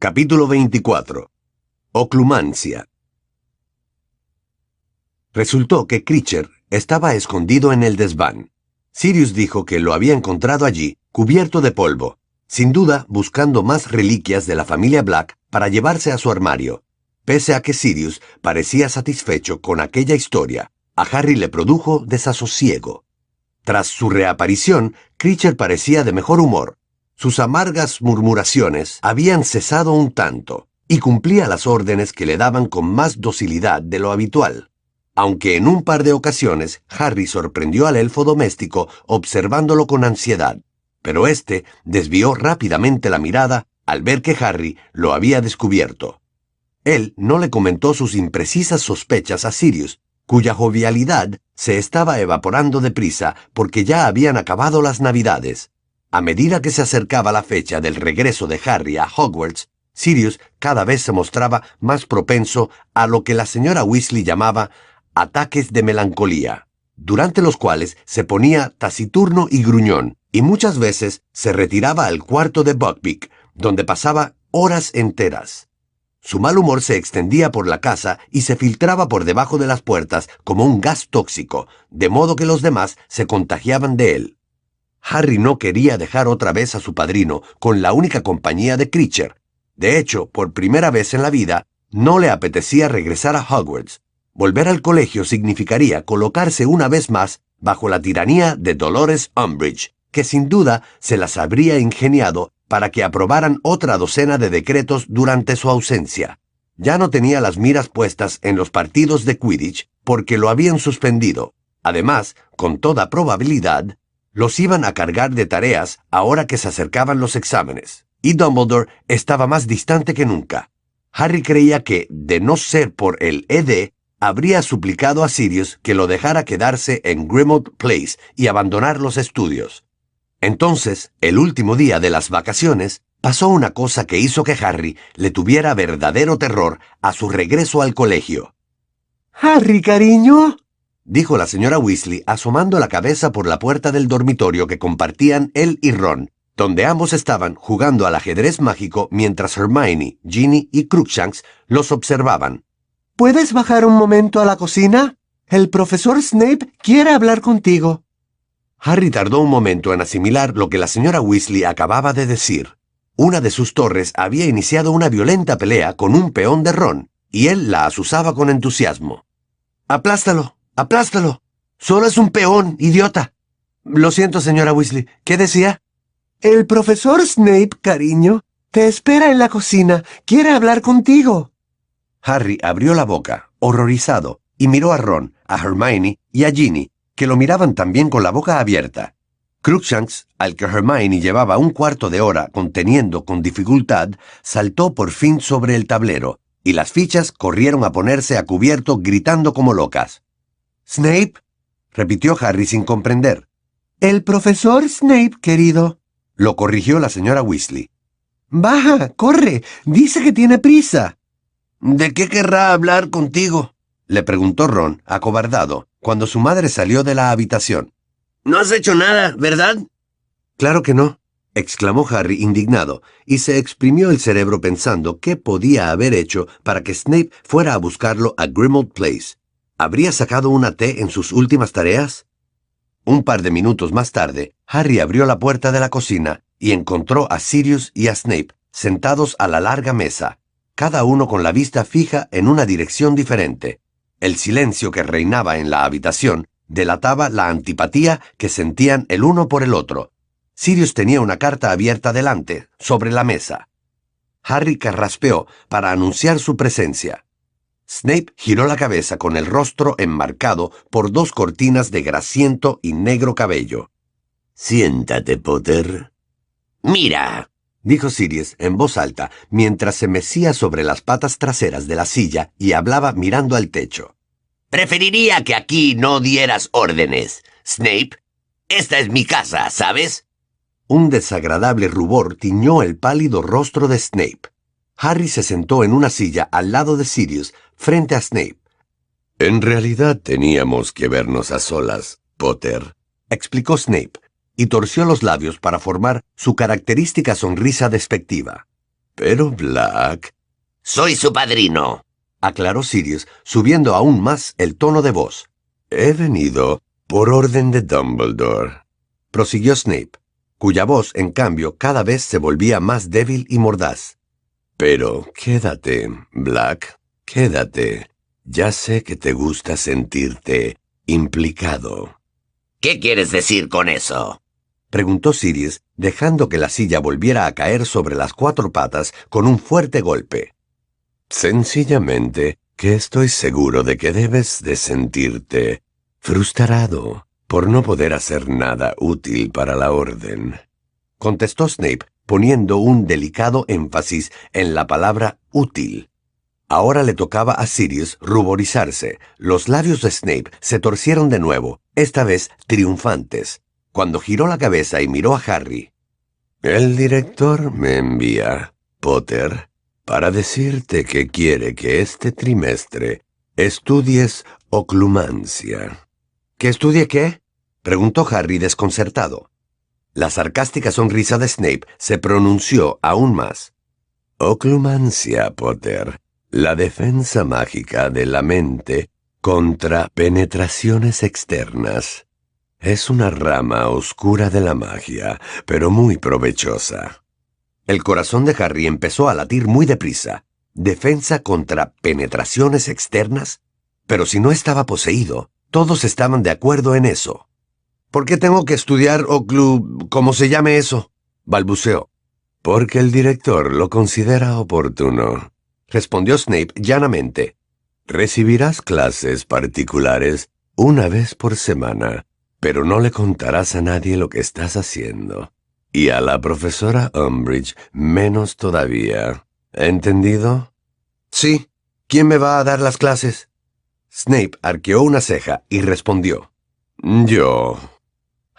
Capítulo 24. Oclumancia. Resultó que Critcher estaba escondido en el desván. Sirius dijo que lo había encontrado allí, cubierto de polvo, sin duda buscando más reliquias de la familia Black para llevarse a su armario. Pese a que Sirius parecía satisfecho con aquella historia, a Harry le produjo desasosiego. Tras su reaparición, Critcher parecía de mejor humor. Sus amargas murmuraciones habían cesado un tanto, y cumplía las órdenes que le daban con más docilidad de lo habitual. Aunque en un par de ocasiones Harry sorprendió al elfo doméstico observándolo con ansiedad, pero éste desvió rápidamente la mirada al ver que Harry lo había descubierto. Él no le comentó sus imprecisas sospechas a Sirius, cuya jovialidad se estaba evaporando deprisa porque ya habían acabado las Navidades. A medida que se acercaba la fecha del regreso de Harry a Hogwarts, Sirius cada vez se mostraba más propenso a lo que la señora Weasley llamaba ataques de melancolía, durante los cuales se ponía taciturno y gruñón, y muchas veces se retiraba al cuarto de Buckbeak, donde pasaba horas enteras. Su mal humor se extendía por la casa y se filtraba por debajo de las puertas como un gas tóxico, de modo que los demás se contagiaban de él. Harry no quería dejar otra vez a su padrino con la única compañía de Critcher. De hecho, por primera vez en la vida, no le apetecía regresar a Hogwarts. Volver al colegio significaría colocarse una vez más bajo la tiranía de Dolores Umbridge, que sin duda se las habría ingeniado para que aprobaran otra docena de decretos durante su ausencia. Ya no tenía las miras puestas en los partidos de Quidditch porque lo habían suspendido. Además, con toda probabilidad, los iban a cargar de tareas ahora que se acercaban los exámenes. Y Dumbledore estaba más distante que nunca. Harry creía que, de no ser por el ED, habría suplicado a Sirius que lo dejara quedarse en Grimmauld Place y abandonar los estudios. Entonces, el último día de las vacaciones, pasó una cosa que hizo que Harry le tuviera verdadero terror a su regreso al colegio. Harry, cariño, dijo la señora Weasley asomando la cabeza por la puerta del dormitorio que compartían él y Ron, donde ambos estaban jugando al ajedrez mágico mientras Hermione, Ginny y Crookshanks los observaban. ¿Puedes bajar un momento a la cocina? El profesor Snape quiere hablar contigo. Harry tardó un momento en asimilar lo que la señora Weasley acababa de decir. Una de sus torres había iniciado una violenta pelea con un peón de Ron, y él la asusaba con entusiasmo. Aplástalo, aplástalo. Solo es un peón, idiota. Lo siento, señora Weasley. ¿Qué decía? El profesor Snape, cariño, te espera en la cocina. Quiere hablar contigo. Harry abrió la boca, horrorizado, y miró a Ron, a Hermione y a Ginny, que lo miraban también con la boca abierta. Crookshanks, al que Hermione llevaba un cuarto de hora conteniendo con dificultad, saltó por fin sobre el tablero, y las fichas corrieron a ponerse a cubierto gritando como locas. ¿Snape? repitió Harry sin comprender. El profesor Snape, querido. Lo corrigió la señora Weasley. Baja, corre. Dice que tiene prisa. ¿De qué querrá hablar contigo? le preguntó Ron, acobardado, cuando su madre salió de la habitación. No has hecho nada, ¿verdad? Claro que no, exclamó Harry indignado, y se exprimió el cerebro pensando qué podía haber hecho para que Snape fuera a buscarlo a Grimmauld Place. ¿Habría sacado una T en sus últimas tareas? Un par de minutos más tarde, Harry abrió la puerta de la cocina y encontró a Sirius y a Snape sentados a la larga mesa, cada uno con la vista fija en una dirección diferente. El silencio que reinaba en la habitación delataba la antipatía que sentían el uno por el otro. Sirius tenía una carta abierta delante, sobre la mesa. Harry carraspeó para anunciar su presencia. Snape giró la cabeza con el rostro enmarcado por dos cortinas de grasiento y negro cabello. Siéntate, Potter. Mira, dijo Sirius en voz alta, mientras se mecía sobre las patas traseras de la silla y hablaba mirando al techo. Preferiría que aquí no dieras órdenes, Snape. Esta es mi casa, ¿sabes? Un desagradable rubor tiñó el pálido rostro de Snape. Harry se sentó en una silla al lado de Sirius, frente a Snape. En realidad teníamos que vernos a solas, Potter, explicó Snape y torció los labios para formar su característica sonrisa despectiva. Pero Black... Soy su padrino, aclaró Sirius, subiendo aún más el tono de voz. He venido por orden de Dumbledore, prosiguió Snape, cuya voz, en cambio, cada vez se volvía más débil y mordaz. Pero quédate, Black, quédate. Ya sé que te gusta sentirte implicado. ¿Qué quieres decir con eso? preguntó Sirius, dejando que la silla volviera a caer sobre las cuatro patas con un fuerte golpe. Sencillamente que estoy seguro de que debes de sentirte frustrado por no poder hacer nada útil para la orden. Contestó Snape, poniendo un delicado énfasis en la palabra útil. Ahora le tocaba a Sirius ruborizarse. Los labios de Snape se torcieron de nuevo, esta vez triunfantes, cuando giró la cabeza y miró a Harry. El director me envía, Potter, para decirte que quiere que este trimestre estudies oclumancia. ¿Que estudie qué? preguntó Harry desconcertado. La sarcástica sonrisa de Snape se pronunció aún más. Oclumancia, Potter la defensa mágica de la mente contra penetraciones externas. Es una rama oscura de la magia, pero muy provechosa. El corazón de Harry empezó a latir muy deprisa. ¿Defensa contra penetraciones externas? Pero si no estaba poseído, todos estaban de acuerdo en eso. ¿Por qué tengo que estudiar Oclu... ¿cómo se llame eso? balbuceó. Porque el director lo considera oportuno respondió Snape llanamente. Recibirás clases particulares una vez por semana, pero no le contarás a nadie lo que estás haciendo. Y a la profesora Umbridge menos todavía. ¿Entendido? Sí. ¿Quién me va a dar las clases? Snape arqueó una ceja y respondió. Yo.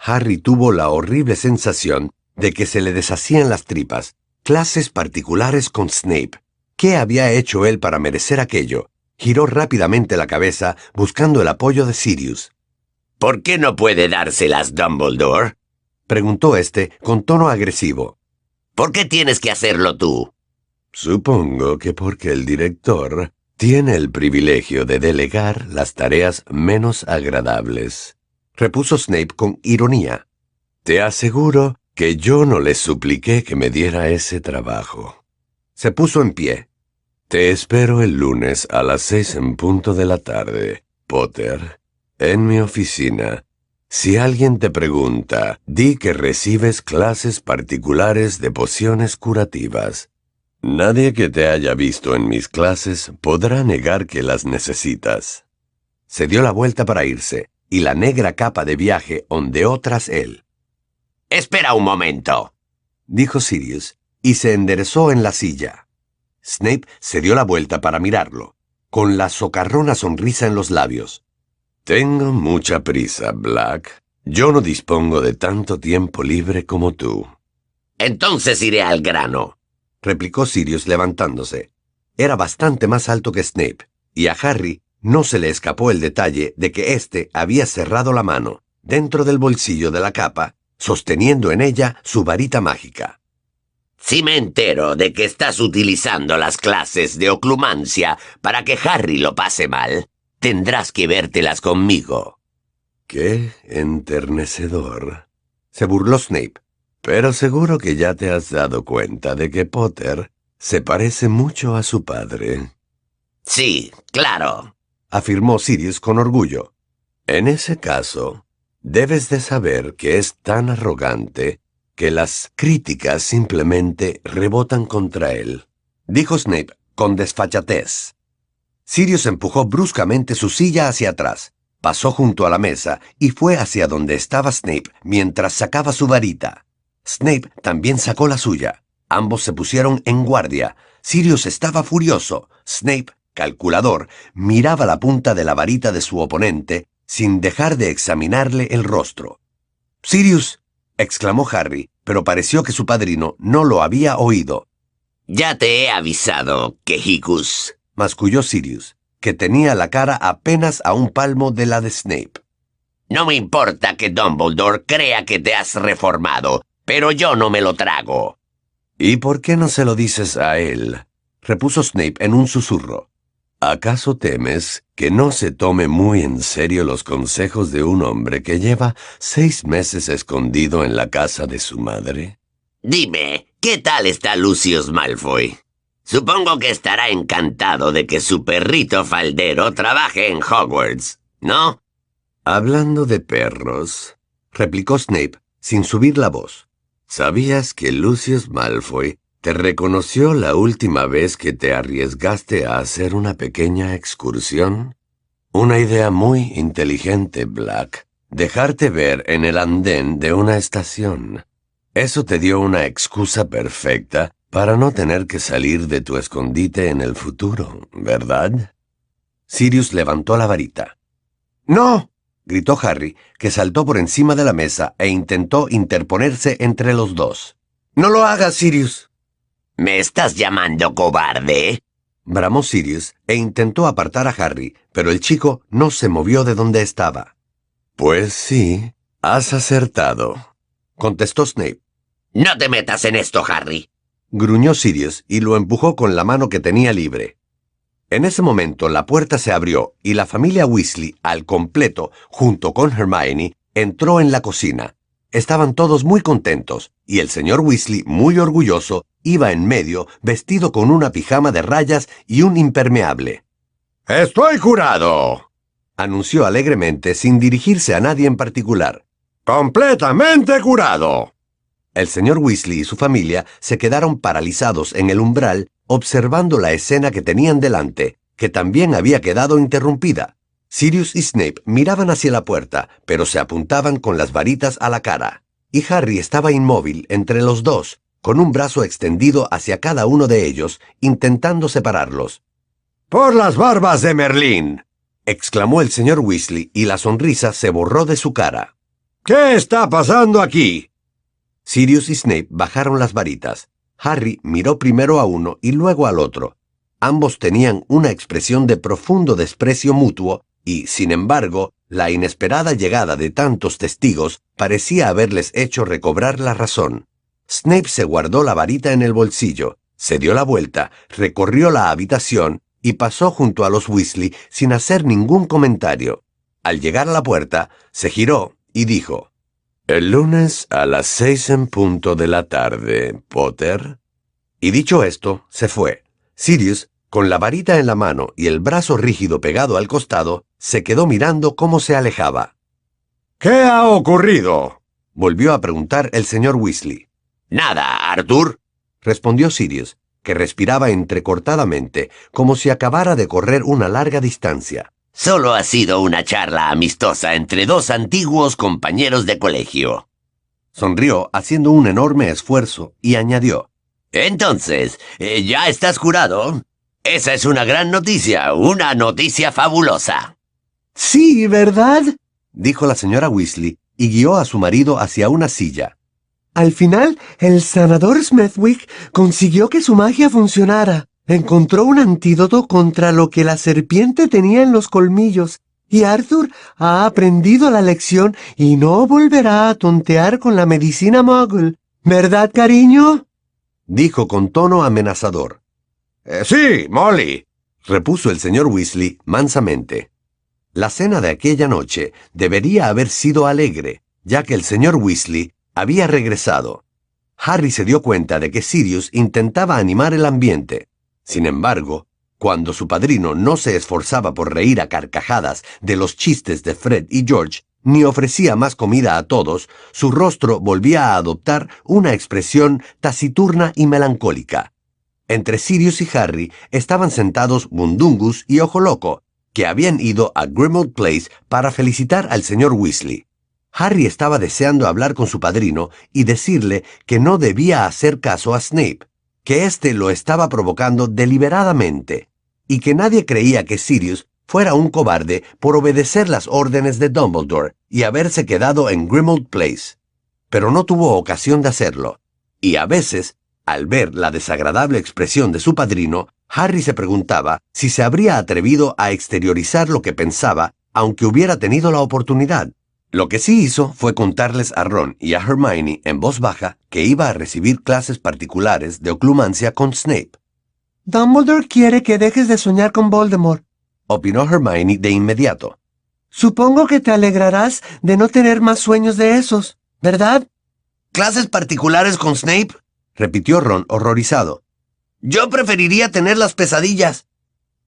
Harry tuvo la horrible sensación de que se le deshacían las tripas. Clases particulares con Snape. ¿Qué había hecho él para merecer aquello? Giró rápidamente la cabeza, buscando el apoyo de Sirius. ¿Por qué no puede dárselas Dumbledore? preguntó éste con tono agresivo. ¿Por qué tienes que hacerlo tú? Supongo que porque el director tiene el privilegio de delegar las tareas menos agradables, repuso Snape con ironía. Te aseguro que yo no le supliqué que me diera ese trabajo. Se puso en pie, te espero el lunes a las seis en punto de la tarde, Potter, en mi oficina. Si alguien te pregunta, di que recibes clases particulares de pociones curativas. Nadie que te haya visto en mis clases podrá negar que las necesitas. Se dio la vuelta para irse, y la negra capa de viaje ondeó tras él. Espera un momento, dijo Sirius, y se enderezó en la silla. Snape se dio la vuelta para mirarlo, con la socarrona sonrisa en los labios. Tengo mucha prisa, Black. Yo no dispongo de tanto tiempo libre como tú. Entonces iré al grano, replicó Sirius levantándose. Era bastante más alto que Snape, y a Harry no se le escapó el detalle de que éste había cerrado la mano, dentro del bolsillo de la capa, sosteniendo en ella su varita mágica. Si me entero de que estás utilizando las clases de oclumancia para que Harry lo pase mal, tendrás que vértelas conmigo. Qué enternecedor. Se burló Snape. Pero seguro que ya te has dado cuenta de que Potter se parece mucho a su padre. Sí, claro, afirmó Sirius con orgullo. En ese caso, debes de saber que es tan arrogante que las críticas simplemente rebotan contra él, dijo Snape con desfachatez. Sirius empujó bruscamente su silla hacia atrás, pasó junto a la mesa y fue hacia donde estaba Snape mientras sacaba su varita. Snape también sacó la suya. Ambos se pusieron en guardia. Sirius estaba furioso. Snape, calculador, miraba la punta de la varita de su oponente sin dejar de examinarle el rostro. Sirius, exclamó Harry, pero pareció que su padrino no lo había oído. Ya te he avisado, Quejicus, masculló Sirius, que tenía la cara apenas a un palmo de la de Snape. No me importa que Dumbledore crea que te has reformado, pero yo no me lo trago. ¿Y por qué no se lo dices a él? repuso Snape en un susurro. ¿Acaso temes que no se tome muy en serio los consejos de un hombre que lleva seis meses escondido en la casa de su madre? Dime, ¿qué tal está Lucius Malfoy? Supongo que estará encantado de que su perrito faldero trabaje en Hogwarts, ¿no? Hablando de perros, replicó Snape sin subir la voz. ¿Sabías que Lucius Malfoy te reconoció la última vez que te arriesgaste a hacer una pequeña excursión? Una idea muy inteligente, Black. Dejarte ver en el andén de una estación. Eso te dio una excusa perfecta para no tener que salir de tu escondite en el futuro, ¿verdad? Sirius levantó la varita. ¡No! gritó Harry, que saltó por encima de la mesa e intentó interponerse entre los dos. No lo hagas, Sirius. ¿Me estás llamando cobarde? bramó Sirius e intentó apartar a Harry, pero el chico no se movió de donde estaba. Pues sí, has acertado, contestó Snape. No te metas en esto, Harry. Gruñó Sirius y lo empujó con la mano que tenía libre. En ese momento la puerta se abrió y la familia Weasley, al completo, junto con Hermione, entró en la cocina. Estaban todos muy contentos, y el señor Weasley, muy orgulloso, Iba en medio, vestido con una pijama de rayas y un impermeable. Estoy curado, anunció alegremente sin dirigirse a nadie en particular. Completamente curado. El señor Weasley y su familia se quedaron paralizados en el umbral observando la escena que tenían delante, que también había quedado interrumpida. Sirius y Snape miraban hacia la puerta, pero se apuntaban con las varitas a la cara, y Harry estaba inmóvil entre los dos, con un brazo extendido hacia cada uno de ellos, intentando separarlos. ¡Por las barbas de Merlín! exclamó el señor Weasley, y la sonrisa se borró de su cara. ¿Qué está pasando aquí? Sirius y Snape bajaron las varitas. Harry miró primero a uno y luego al otro. Ambos tenían una expresión de profundo desprecio mutuo, y, sin embargo, la inesperada llegada de tantos testigos parecía haberles hecho recobrar la razón. Snape se guardó la varita en el bolsillo, se dio la vuelta, recorrió la habitación y pasó junto a los Weasley sin hacer ningún comentario. Al llegar a la puerta, se giró y dijo, El lunes a las seis en punto de la tarde, Potter. Y dicho esto, se fue. Sirius, con la varita en la mano y el brazo rígido pegado al costado, se quedó mirando cómo se alejaba. ¿Qué ha ocurrido? volvió a preguntar el señor Weasley. Nada, Arthur, respondió Sirius, que respiraba entrecortadamente, como si acabara de correr una larga distancia. Solo ha sido una charla amistosa entre dos antiguos compañeros de colegio. Sonrió haciendo un enorme esfuerzo y añadió. Entonces, eh, ¿ya estás curado? Esa es una gran noticia, una noticia fabulosa. Sí, ¿verdad? dijo la señora Weasley y guió a su marido hacia una silla. Al final, el sanador Smethwick consiguió que su magia funcionara. Encontró un antídoto contra lo que la serpiente tenía en los colmillos, y Arthur ha aprendido la lección y no volverá a tontear con la medicina muggle. ¿Verdad, cariño? dijo con tono amenazador. Eh, sí, Molly, repuso el señor Weasley mansamente. La cena de aquella noche debería haber sido alegre, ya que el señor Weasley había regresado. Harry se dio cuenta de que Sirius intentaba animar el ambiente. Sin embargo, cuando su padrino no se esforzaba por reír a carcajadas de los chistes de Fred y George, ni ofrecía más comida a todos, su rostro volvía a adoptar una expresión taciturna y melancólica. Entre Sirius y Harry estaban sentados Mundungus y Ojo Loco, que habían ido a Grimmauld Place para felicitar al señor Weasley. Harry estaba deseando hablar con su padrino y decirle que no debía hacer caso a Snape, que éste lo estaba provocando deliberadamente, y que nadie creía que Sirius fuera un cobarde por obedecer las órdenes de Dumbledore y haberse quedado en Grimmauld Place. Pero no tuvo ocasión de hacerlo, y a veces, al ver la desagradable expresión de su padrino, Harry se preguntaba si se habría atrevido a exteriorizar lo que pensaba aunque hubiera tenido la oportunidad Lo que sí hizo fue contarles a Ron y a Hermione en voz baja que iba a recibir clases particulares de oclumancia con Snape. Dumbledore quiere que dejes de soñar con Voldemort, opinó Hermione de inmediato. Supongo que te alegrarás de no tener más sueños de esos, ¿verdad? ¿Clases particulares con Snape? repitió Ron horrorizado. Yo preferiría tener las pesadillas.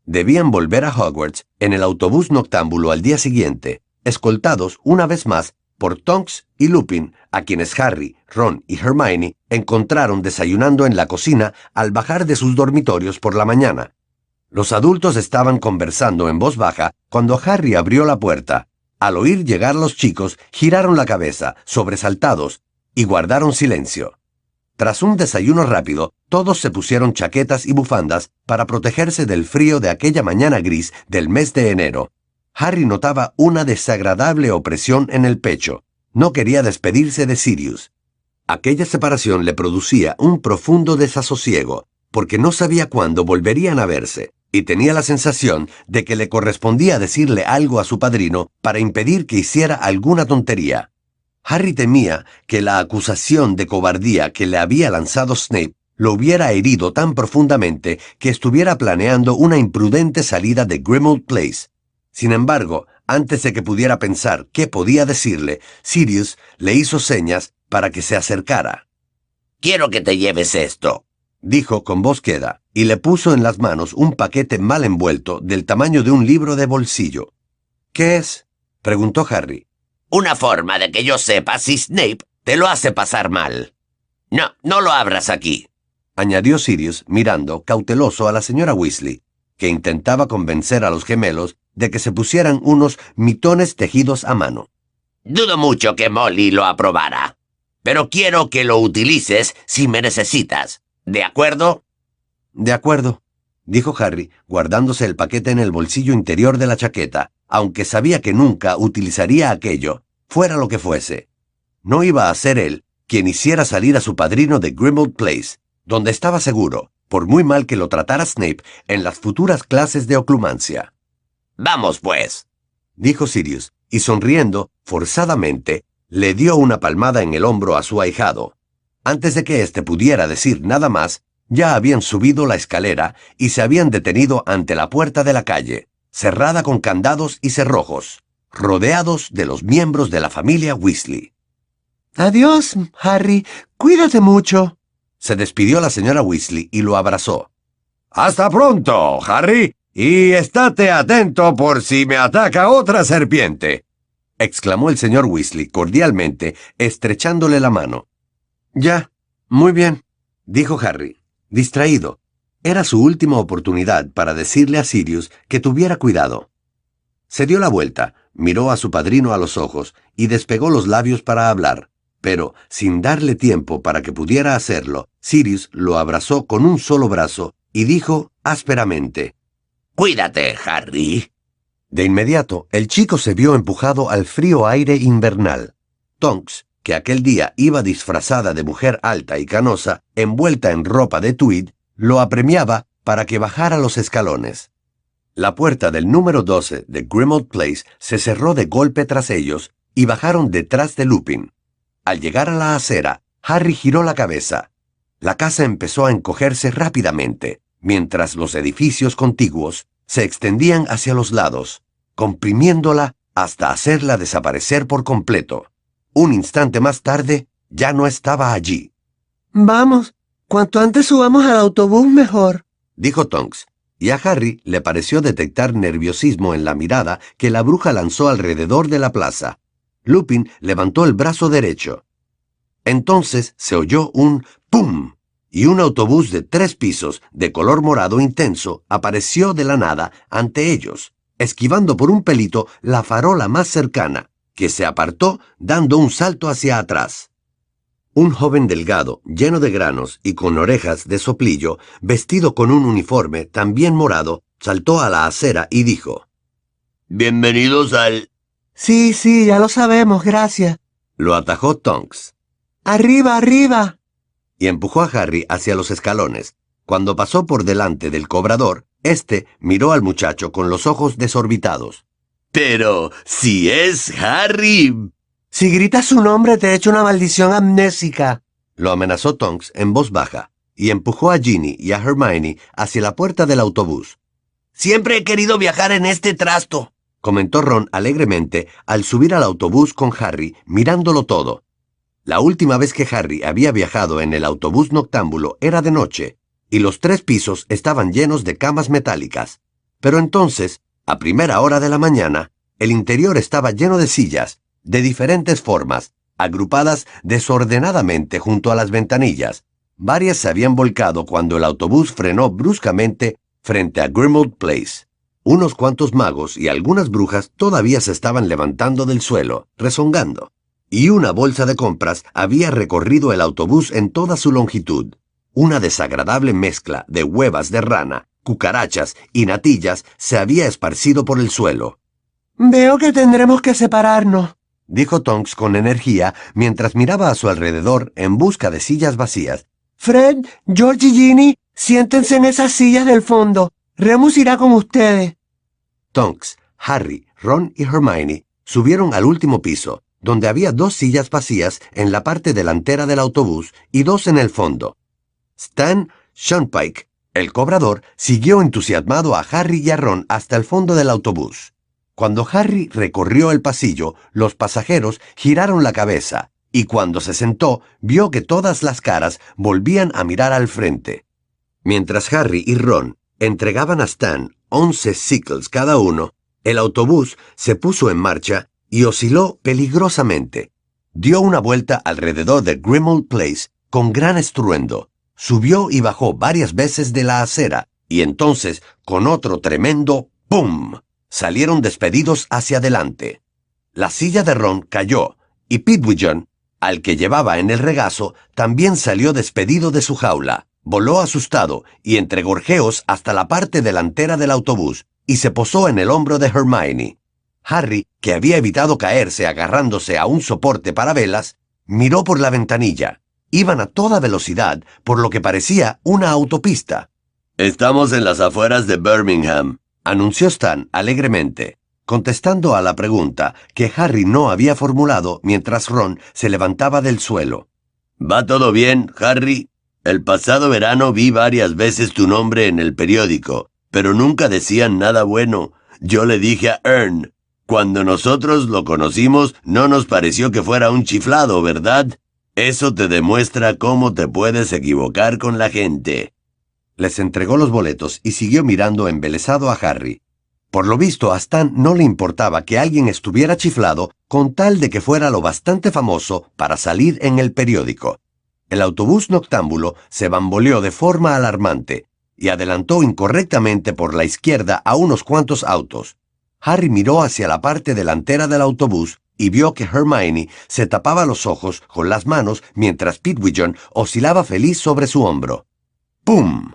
Debían volver a Hogwarts en el autobús noctámbulo al día siguiente, escoltados una vez más por Tonks y Lupin, a quienes Harry, Ron y Hermione encontraron desayunando en la cocina al bajar de sus dormitorios por la mañana. Los adultos estaban conversando en voz baja cuando Harry abrió la puerta. Al oír llegar los chicos, giraron la cabeza, sobresaltados, y guardaron silencio. Tras un desayuno rápido, todos se pusieron chaquetas y bufandas para protegerse del frío de aquella mañana gris del mes de enero. Harry notaba una desagradable opresión en el pecho. No quería despedirse de Sirius. Aquella separación le producía un profundo desasosiego, porque no sabía cuándo volverían a verse y tenía la sensación de que le correspondía decirle algo a su padrino para impedir que hiciera alguna tontería. Harry temía que la acusación de cobardía que le había lanzado Snape lo hubiera herido tan profundamente que estuviera planeando una imprudente salida de Grimmauld Place. Sin embargo, antes de que pudiera pensar qué podía decirle, Sirius le hizo señas para que se acercara. Quiero que te lleves esto, dijo con voz queda, y le puso en las manos un paquete mal envuelto del tamaño de un libro de bolsillo. ¿Qué es? preguntó Harry. Una forma de que yo sepa si Snape te lo hace pasar mal. No, no lo abras aquí, añadió Sirius mirando cauteloso a la señora Weasley, que intentaba convencer a los gemelos de que se pusieran unos mitones tejidos a mano. Dudo mucho que Molly lo aprobara, pero quiero que lo utilices si me necesitas. ¿De acuerdo? De acuerdo, dijo Harry, guardándose el paquete en el bolsillo interior de la chaqueta, aunque sabía que nunca utilizaría aquello, fuera lo que fuese. No iba a ser él quien hiciera salir a su padrino de Grimmauld Place, donde estaba seguro, por muy mal que lo tratara Snape en las futuras clases de oclumancia. Vamos, pues, dijo Sirius, y sonriendo, forzadamente, le dio una palmada en el hombro a su ahijado. Antes de que éste pudiera decir nada más, ya habían subido la escalera y se habían detenido ante la puerta de la calle, cerrada con candados y cerrojos, rodeados de los miembros de la familia Weasley. Adiós, Harry. Cuídate mucho. Se despidió la señora Weasley y lo abrazó. Hasta pronto, Harry. Y estate atento por si me ataca otra serpiente. exclamó el señor Weasley cordialmente, estrechándole la mano. Ya, muy bien, dijo Harry, distraído. Era su última oportunidad para decirle a Sirius que tuviera cuidado. Se dio la vuelta, miró a su padrino a los ojos y despegó los labios para hablar, pero, sin darle tiempo para que pudiera hacerlo, Sirius lo abrazó con un solo brazo y dijo ásperamente, Cuídate, Harry. De inmediato, el chico se vio empujado al frío aire invernal. Tonks, que aquel día iba disfrazada de mujer alta y canosa, envuelta en ropa de tweed, lo apremiaba para que bajara los escalones. La puerta del número 12 de Grimmauld Place se cerró de golpe tras ellos y bajaron detrás de Lupin. Al llegar a la acera, Harry giró la cabeza. La casa empezó a encogerse rápidamente, mientras los edificios contiguos se extendían hacia los lados, comprimiéndola hasta hacerla desaparecer por completo. Un instante más tarde, ya no estaba allí. Vamos, cuanto antes subamos al autobús mejor, dijo Tonks, y a Harry le pareció detectar nerviosismo en la mirada que la bruja lanzó alrededor de la plaza. Lupin levantó el brazo derecho. Entonces se oyó un ¡pum! Y un autobús de tres pisos, de color morado intenso, apareció de la nada ante ellos, esquivando por un pelito la farola más cercana, que se apartó dando un salto hacia atrás. Un joven delgado, lleno de granos y con orejas de soplillo, vestido con un uniforme también morado, saltó a la acera y dijo Bienvenidos al... Sí, sí, ya lo sabemos, gracias. Lo atajó Tonks. Arriba, arriba. Y empujó a Harry hacia los escalones. Cuando pasó por delante del cobrador, éste miró al muchacho con los ojos desorbitados. Pero si es Harry Si gritas su nombre te echo una maldición amnésica. Lo amenazó Tonks en voz baja y empujó a Ginny y a Hermione hacia la puerta del autobús. Siempre he querido viajar en este trasto, comentó Ron alegremente al subir al autobús con Harry, mirándolo todo. La última vez que Harry había viajado en el autobús noctámbulo era de noche, y los tres pisos estaban llenos de camas metálicas. Pero entonces, a primera hora de la mañana, el interior estaba lleno de sillas, de diferentes formas, agrupadas desordenadamente junto a las ventanillas. Varias se habían volcado cuando el autobús frenó bruscamente frente a Grimald Place. Unos cuantos magos y algunas brujas todavía se estaban levantando del suelo, rezongando. Y una bolsa de compras había recorrido el autobús en toda su longitud. Una desagradable mezcla de huevas de rana, cucarachas y natillas se había esparcido por el suelo. Veo que tendremos que separarnos, dijo Tonks con energía mientras miraba a su alrededor en busca de sillas vacías. Fred, George y Ginny, siéntense en esas sillas del fondo. Remus irá con ustedes. Tonks, Harry, Ron y Hermione subieron al último piso, donde había dos sillas vacías en la parte delantera del autobús y dos en el fondo. Stan Shunpike, el cobrador, siguió entusiasmado a Harry y a Ron hasta el fondo del autobús. Cuando Harry recorrió el pasillo, los pasajeros giraron la cabeza, y cuando se sentó, vio que todas las caras volvían a mirar al frente. Mientras Harry y Ron entregaban a Stan once sickles cada uno, el autobús se puso en marcha y osciló peligrosamente. Dio una vuelta alrededor de Grimald Place con gran estruendo, subió y bajó varias veces de la acera, y entonces, con otro tremendo ¡pum!, salieron despedidos hacia adelante. La silla de Ron cayó, y Pidgeon, al que llevaba en el regazo, también salió despedido de su jaula, voló asustado y entre gorjeos hasta la parte delantera del autobús, y se posó en el hombro de Hermione. Harry, que había evitado caerse agarrándose a un soporte para velas, miró por la ventanilla. Iban a toda velocidad, por lo que parecía una autopista. Estamos en las afueras de Birmingham, anunció Stan alegremente, contestando a la pregunta que Harry no había formulado mientras Ron se levantaba del suelo. ¿Va todo bien, Harry? El pasado verano vi varias veces tu nombre en el periódico, pero nunca decían nada bueno. Yo le dije a Ern, cuando nosotros lo conocimos no nos pareció que fuera un chiflado, ¿verdad? Eso te demuestra cómo te puedes equivocar con la gente les entregó los boletos y siguió mirando embelesado a Harry. Por lo visto, a Stan no le importaba que alguien estuviera chiflado con tal de que fuera lo bastante famoso para salir en el periódico. El autobús noctámbulo se bamboleó de forma alarmante y adelantó incorrectamente por la izquierda a unos cuantos autos. Harry miró hacia la parte delantera del autobús y vio que Hermione se tapaba los ojos con las manos mientras Pidgeon oscilaba feliz sobre su hombro. ¡Pum!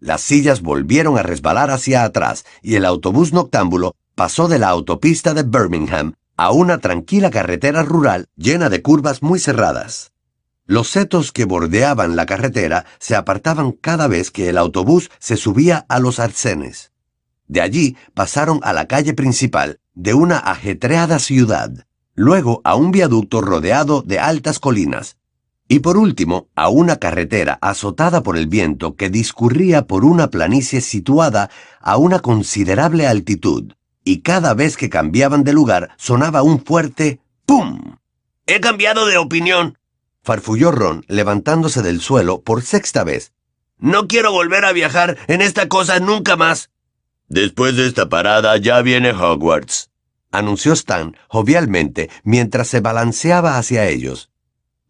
Las sillas volvieron a resbalar hacia atrás y el autobús noctámbulo pasó de la autopista de Birmingham a una tranquila carretera rural llena de curvas muy cerradas. Los setos que bordeaban la carretera se apartaban cada vez que el autobús se subía a los arcenes. De allí pasaron a la calle principal de una ajetreada ciudad, luego a un viaducto rodeado de altas colinas, y por último, a una carretera azotada por el viento que discurría por una planicie situada a una considerable altitud, y cada vez que cambiaban de lugar sonaba un fuerte ¡pum! He cambiado de opinión, farfulló Ron, levantándose del suelo por sexta vez. No quiero volver a viajar en esta cosa nunca más. Después de esta parada ya viene Hogwarts, anunció Stan jovialmente mientras se balanceaba hacia ellos.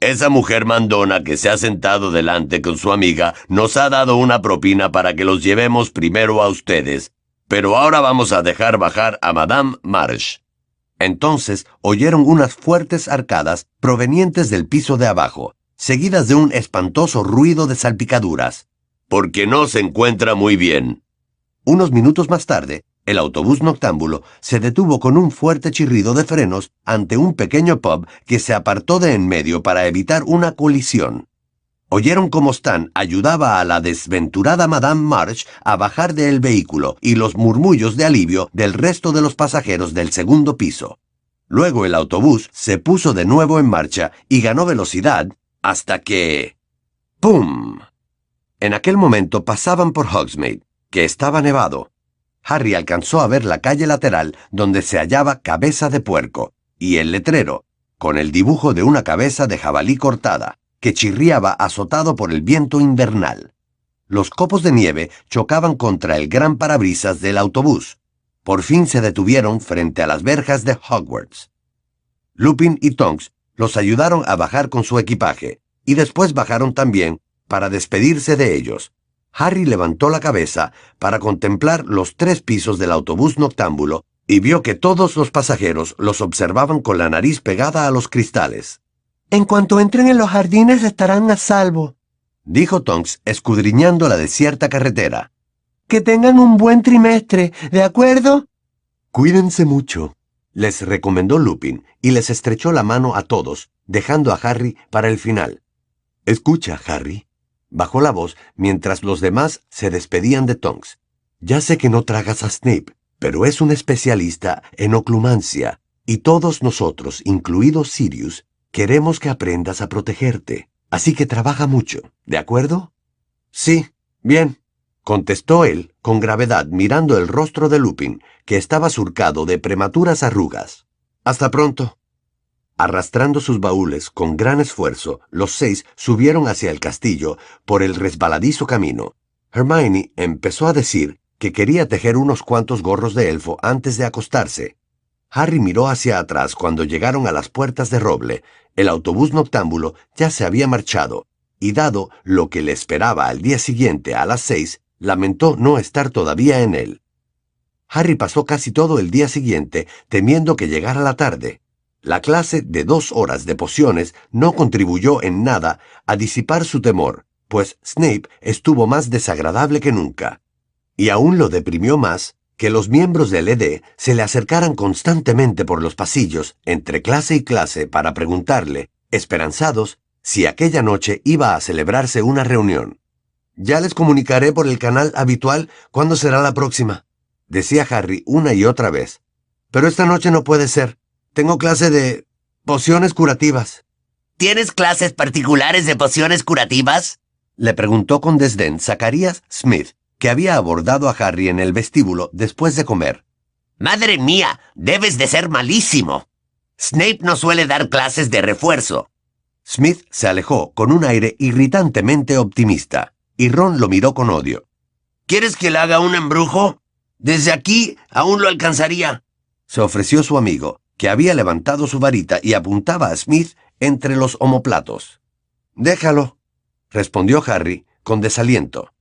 Esa mujer mandona que se ha sentado delante con su amiga nos ha dado una propina para que los llevemos primero a ustedes, pero ahora vamos a dejar bajar a Madame Marsh. Entonces oyeron unas fuertes arcadas provenientes del piso de abajo, seguidas de un espantoso ruido de salpicaduras. Porque no se encuentra muy bien. Unos minutos más tarde, el autobús noctámbulo se detuvo con un fuerte chirrido de frenos ante un pequeño pub que se apartó de en medio para evitar una colisión. Oyeron cómo Stan ayudaba a la desventurada Madame March a bajar del vehículo y los murmullos de alivio del resto de los pasajeros del segundo piso. Luego el autobús se puso de nuevo en marcha y ganó velocidad hasta que... ¡Pum! En aquel momento pasaban por Hogsmeade, que estaba nevado. Harry alcanzó a ver la calle lateral donde se hallaba Cabeza de Puerco y el letrero, con el dibujo de una cabeza de jabalí cortada, que chirriaba azotado por el viento invernal. Los copos de nieve chocaban contra el gran parabrisas del autobús. Por fin se detuvieron frente a las verjas de Hogwarts. Lupin y Tonks los ayudaron a bajar con su equipaje, y después bajaron también para despedirse de ellos. Harry levantó la cabeza para contemplar los tres pisos del autobús noctámbulo y vio que todos los pasajeros los observaban con la nariz pegada a los cristales. En cuanto entren en los jardines estarán a salvo, dijo Tonks escudriñando la desierta carretera. Que tengan un buen trimestre, ¿de acuerdo? Cuídense mucho, les recomendó Lupin y les estrechó la mano a todos, dejando a Harry para el final. Escucha, Harry, bajó la voz mientras los demás se despedían de Tonks. Ya sé que no tragas a Snape, pero es un especialista en oclumancia, y todos nosotros, incluido Sirius, queremos que aprendas a protegerte. Así que trabaja mucho, ¿de acuerdo? Sí, bien, contestó él con gravedad mirando el rostro de Lupin, que estaba surcado de prematuras arrugas. Hasta pronto. Arrastrando sus baúles con gran esfuerzo, los seis subieron hacia el castillo por el resbaladizo camino. Hermione empezó a decir que quería tejer unos cuantos gorros de elfo antes de acostarse. Harry miró hacia atrás cuando llegaron a las puertas de roble. El autobús noctámbulo ya se había marchado, y dado lo que le esperaba al día siguiente a las seis, lamentó no estar todavía en él. Harry pasó casi todo el día siguiente temiendo que llegara la tarde. La clase de dos horas de pociones no contribuyó en nada a disipar su temor, pues Snape estuvo más desagradable que nunca. Y aún lo deprimió más que los miembros del ED se le acercaran constantemente por los pasillos, entre clase y clase, para preguntarle, esperanzados, si aquella noche iba a celebrarse una reunión. Ya les comunicaré por el canal habitual cuándo será la próxima, decía Harry una y otra vez. Pero esta noche no puede ser. Tengo clase de pociones curativas. ¿Tienes clases particulares de pociones curativas? Le preguntó con desdén Zacarías Smith, que había abordado a Harry en el vestíbulo después de comer. Madre mía, debes de ser malísimo. Snape no suele dar clases de refuerzo. Smith se alejó con un aire irritantemente optimista, y Ron lo miró con odio. ¿Quieres que le haga un embrujo? Desde aquí aún lo alcanzaría. Se ofreció su amigo, que había levantado su varita y apuntaba a Smith entre los omoplatos. Déjalo, respondió Harry con desaliento.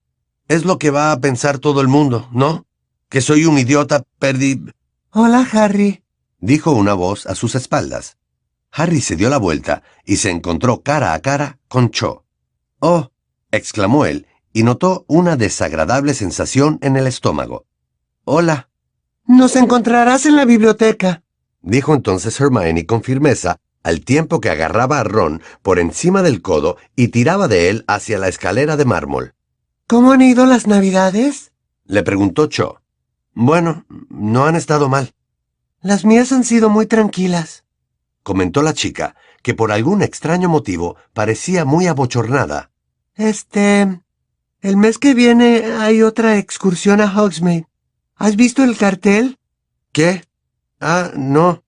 Es lo que va a pensar todo el mundo, ¿no? Que soy un idiota perdi... Hola, Harry, dijo una voz a sus espaldas. Harry se dio la vuelta y se encontró cara a cara con Cho. Oh, exclamó él, y notó una desagradable sensación en el estómago. Hola. Nos encontrarás en la biblioteca, dijo entonces Hermione con firmeza, al tiempo que agarraba a Ron por encima del codo y tiraba de él hacia la escalera de mármol. ¿Cómo han ido las navidades? le preguntó Cho. Bueno, no han estado mal. Las mías han sido muy tranquilas, comentó la chica, que por algún extraño motivo parecía muy abochornada. Este... El mes que viene hay otra excursión a Hogsmeade. ¿Has visto el cartel? ¿Qué? Ah, no.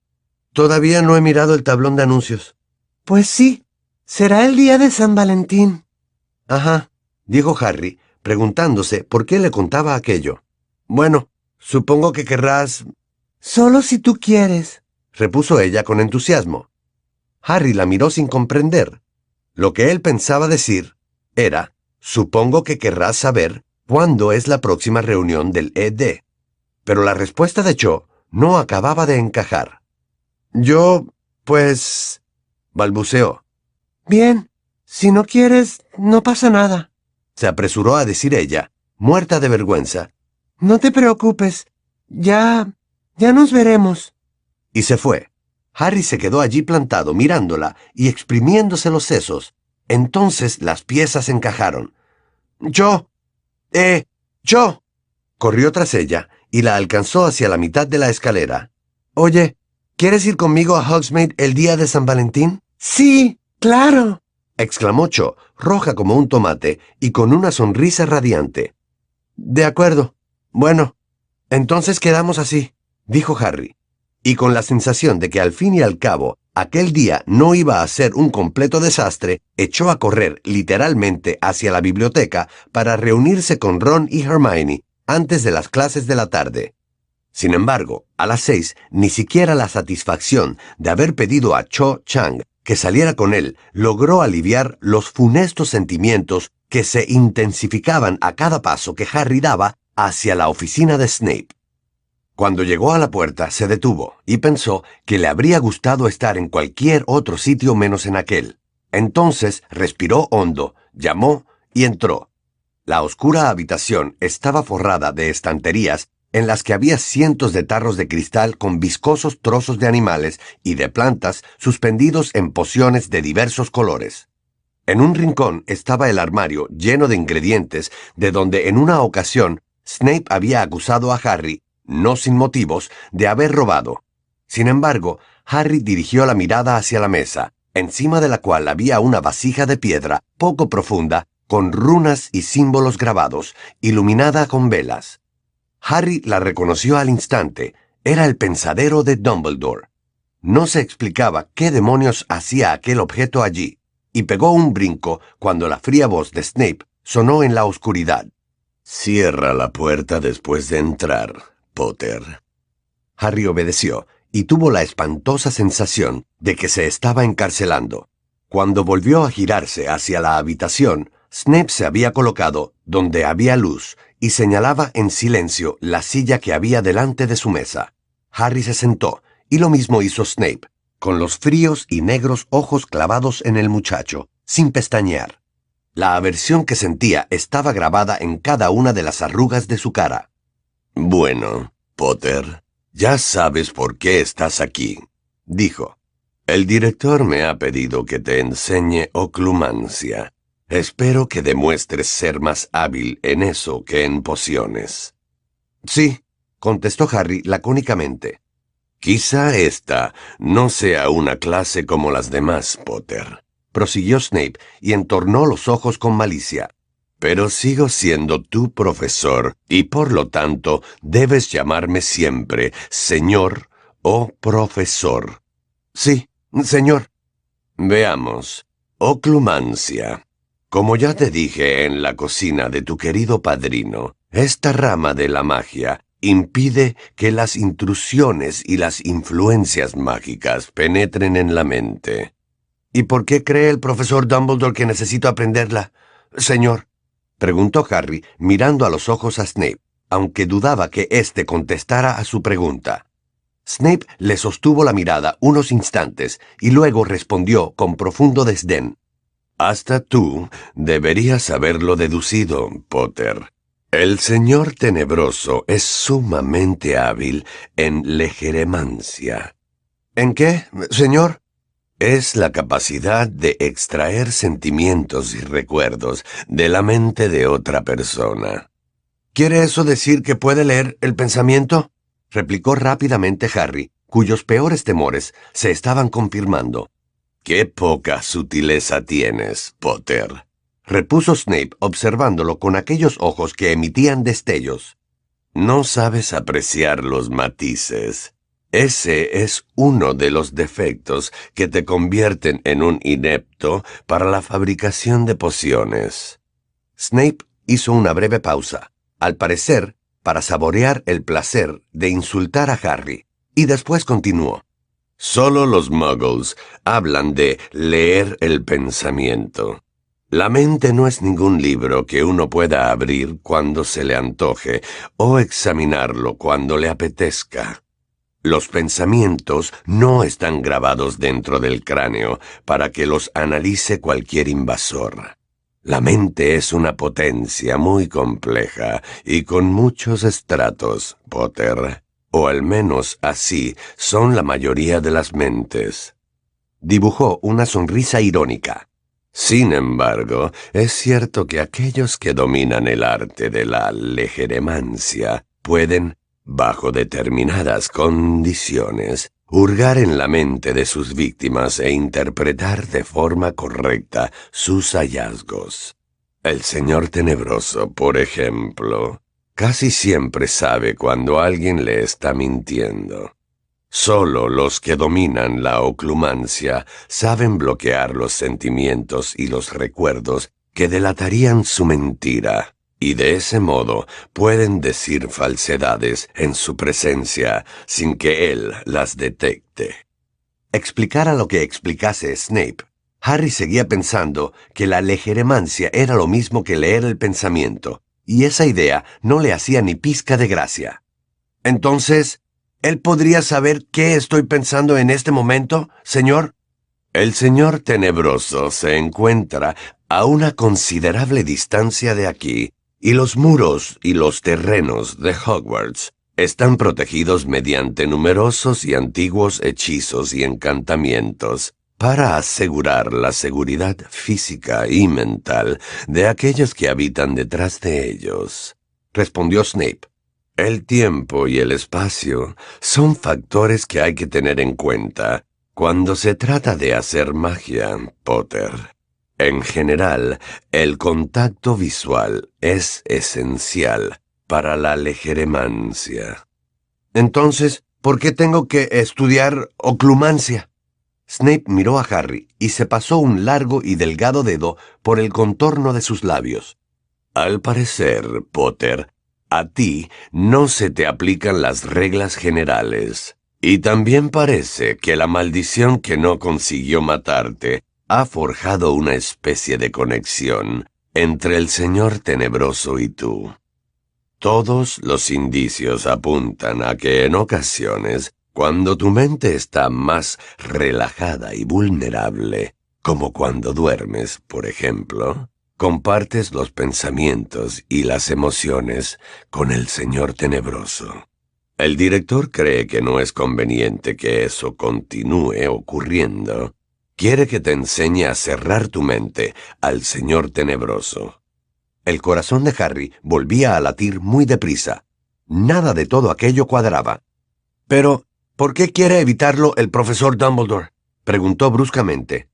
Todavía no he mirado el tablón de anuncios. Pues sí. Será el día de San Valentín. Ajá, dijo Harry, preguntándose por qué le contaba aquello. Bueno, supongo que querrás... Solo si tú quieres, repuso ella con entusiasmo. Harry la miró sin comprender. Lo que él pensaba decir era, supongo que querrás saber cuándo es la próxima reunión del ED. Pero la respuesta de Cho no acababa de encajar. Yo, pues... balbuceó. Bien, si no quieres, no pasa nada. Se apresuró a decir ella, muerta de vergüenza. No te preocupes. Ya... ya nos veremos. Y se fue. Harry se quedó allí plantado, mirándola y exprimiéndose los sesos. Entonces las piezas encajaron. Yo. Eh. Yo. Corrió tras ella y la alcanzó hacia la mitad de la escalera. Oye, ¿Quieres ir conmigo a Hogsmeade el día de San Valentín? Sí, claro. exclamó Cho, roja como un tomate y con una sonrisa radiante. De acuerdo. Bueno, entonces quedamos así, dijo Harry, y con la sensación de que al fin y al cabo aquel día no iba a ser un completo desastre, echó a correr literalmente hacia la biblioteca para reunirse con Ron y Hermione antes de las clases de la tarde. Sin embargo, a las seis, ni siquiera la satisfacción de haber pedido a Cho Chang que saliera con él logró aliviar los funestos sentimientos que se intensificaban a cada paso que Harry daba hacia la oficina de Snape. Cuando llegó a la puerta, se detuvo y pensó que le habría gustado estar en cualquier otro sitio menos en aquel. Entonces respiró hondo, llamó y entró. La oscura habitación estaba forrada de estanterías en las que había cientos de tarros de cristal con viscosos trozos de animales y de plantas suspendidos en pociones de diversos colores. En un rincón estaba el armario lleno de ingredientes de donde en una ocasión Snape había acusado a Harry, no sin motivos, de haber robado. Sin embargo, Harry dirigió la mirada hacia la mesa, encima de la cual había una vasija de piedra poco profunda, con runas y símbolos grabados, iluminada con velas. Harry la reconoció al instante. Era el pensadero de Dumbledore. No se explicaba qué demonios hacía aquel objeto allí, y pegó un brinco cuando la fría voz de Snape sonó en la oscuridad. Cierra la puerta después de entrar, Potter. Harry obedeció y tuvo la espantosa sensación de que se estaba encarcelando. Cuando volvió a girarse hacia la habitación, Snape se había colocado donde había luz y señalaba en silencio la silla que había delante de su mesa. Harry se sentó, y lo mismo hizo Snape, con los fríos y negros ojos clavados en el muchacho, sin pestañear. La aversión que sentía estaba grabada en cada una de las arrugas de su cara. Bueno, Potter, ya sabes por qué estás aquí, dijo. El director me ha pedido que te enseñe oclumancia. Espero que demuestres ser más hábil en eso que en pociones. Sí, contestó Harry lacónicamente. Quizá esta no sea una clase como las demás, Potter, prosiguió Snape y entornó los ojos con malicia. Pero sigo siendo tu profesor y por lo tanto debes llamarme siempre señor o profesor. Sí, señor. Veamos. Oclumancia. Como ya te dije en la cocina de tu querido padrino, esta rama de la magia impide que las intrusiones y las influencias mágicas penetren en la mente. ¿Y por qué cree el profesor Dumbledore que necesito aprenderla, señor? preguntó Harry, mirando a los ojos a Snape, aunque dudaba que éste contestara a su pregunta. Snape le sostuvo la mirada unos instantes y luego respondió con profundo desdén. Hasta tú deberías haberlo deducido, Potter. El señor tenebroso es sumamente hábil en legeremancia. ¿En qué, señor? Es la capacidad de extraer sentimientos y recuerdos de la mente de otra persona. ¿Quiere eso decir que puede leer el pensamiento? replicó rápidamente Harry, cuyos peores temores se estaban confirmando. Qué poca sutileza tienes, Potter, repuso Snape observándolo con aquellos ojos que emitían destellos. No sabes apreciar los matices. Ese es uno de los defectos que te convierten en un inepto para la fabricación de pociones. Snape hizo una breve pausa, al parecer para saborear el placer de insultar a Harry, y después continuó. Solo los muggles hablan de leer el pensamiento. La mente no es ningún libro que uno pueda abrir cuando se le antoje o examinarlo cuando le apetezca. Los pensamientos no están grabados dentro del cráneo para que los analice cualquier invasor. La mente es una potencia muy compleja y con muchos estratos, Potter o al menos así son la mayoría de las mentes. Dibujó una sonrisa irónica. Sin embargo, es cierto que aquellos que dominan el arte de la legeremancia pueden, bajo determinadas condiciones, hurgar en la mente de sus víctimas e interpretar de forma correcta sus hallazgos. El señor tenebroso, por ejemplo, casi siempre sabe cuando alguien le está mintiendo. Solo los que dominan la oclumancia saben bloquear los sentimientos y los recuerdos que delatarían su mentira, y de ese modo pueden decir falsedades en su presencia sin que él las detecte. Explicara lo que explicase Snape. Harry seguía pensando que la legeremancia era lo mismo que leer el pensamiento, y esa idea no le hacía ni pizca de gracia. Entonces, ¿Él podría saber qué estoy pensando en este momento, señor? El señor tenebroso se encuentra a una considerable distancia de aquí, y los muros y los terrenos de Hogwarts están protegidos mediante numerosos y antiguos hechizos y encantamientos para asegurar la seguridad física y mental de aquellos que habitan detrás de ellos, respondió Snape. El tiempo y el espacio son factores que hay que tener en cuenta cuando se trata de hacer magia, Potter. En general, el contacto visual es esencial para la legeremancia. Entonces, ¿por qué tengo que estudiar oclumancia? Snape miró a Harry y se pasó un largo y delgado dedo por el contorno de sus labios. Al parecer, Potter, a ti no se te aplican las reglas generales. Y también parece que la maldición que no consiguió matarte ha forjado una especie de conexión entre el Señor Tenebroso y tú. Todos los indicios apuntan a que en ocasiones, cuando tu mente está más relajada y vulnerable, como cuando duermes, por ejemplo, compartes los pensamientos y las emociones con el Señor Tenebroso. El director cree que no es conveniente que eso continúe ocurriendo. Quiere que te enseñe a cerrar tu mente al Señor Tenebroso. El corazón de Harry volvía a latir muy deprisa. Nada de todo aquello cuadraba. Pero, ¿por qué quiere evitarlo el profesor Dumbledore? preguntó bruscamente.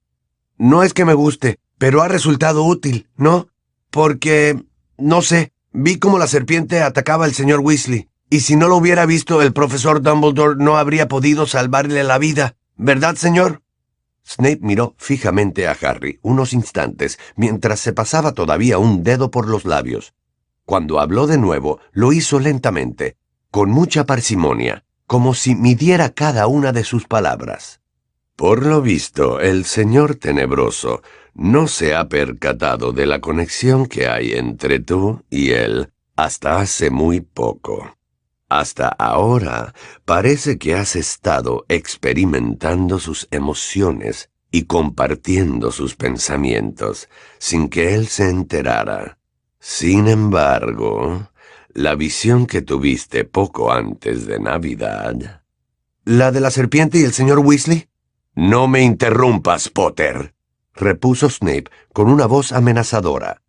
No es que me guste, pero ha resultado útil, ¿no? Porque, no sé, vi cómo la serpiente atacaba al señor Weasley, y si no lo hubiera visto el profesor Dumbledore no habría podido salvarle la vida, ¿verdad, señor? Snape miró fijamente a Harry unos instantes mientras se pasaba todavía un dedo por los labios. Cuando habló de nuevo, lo hizo lentamente, con mucha parsimonia, como si midiera cada una de sus palabras. Por lo visto, el señor tenebroso no se ha percatado de la conexión que hay entre tú y él hasta hace muy poco. Hasta ahora parece que has estado experimentando sus emociones y compartiendo sus pensamientos sin que él se enterara. Sin embargo, la visión que tuviste poco antes de Navidad... ¿La de la serpiente y el señor Weasley? No me interrumpas, Potter, repuso Snape con una voz amenazadora.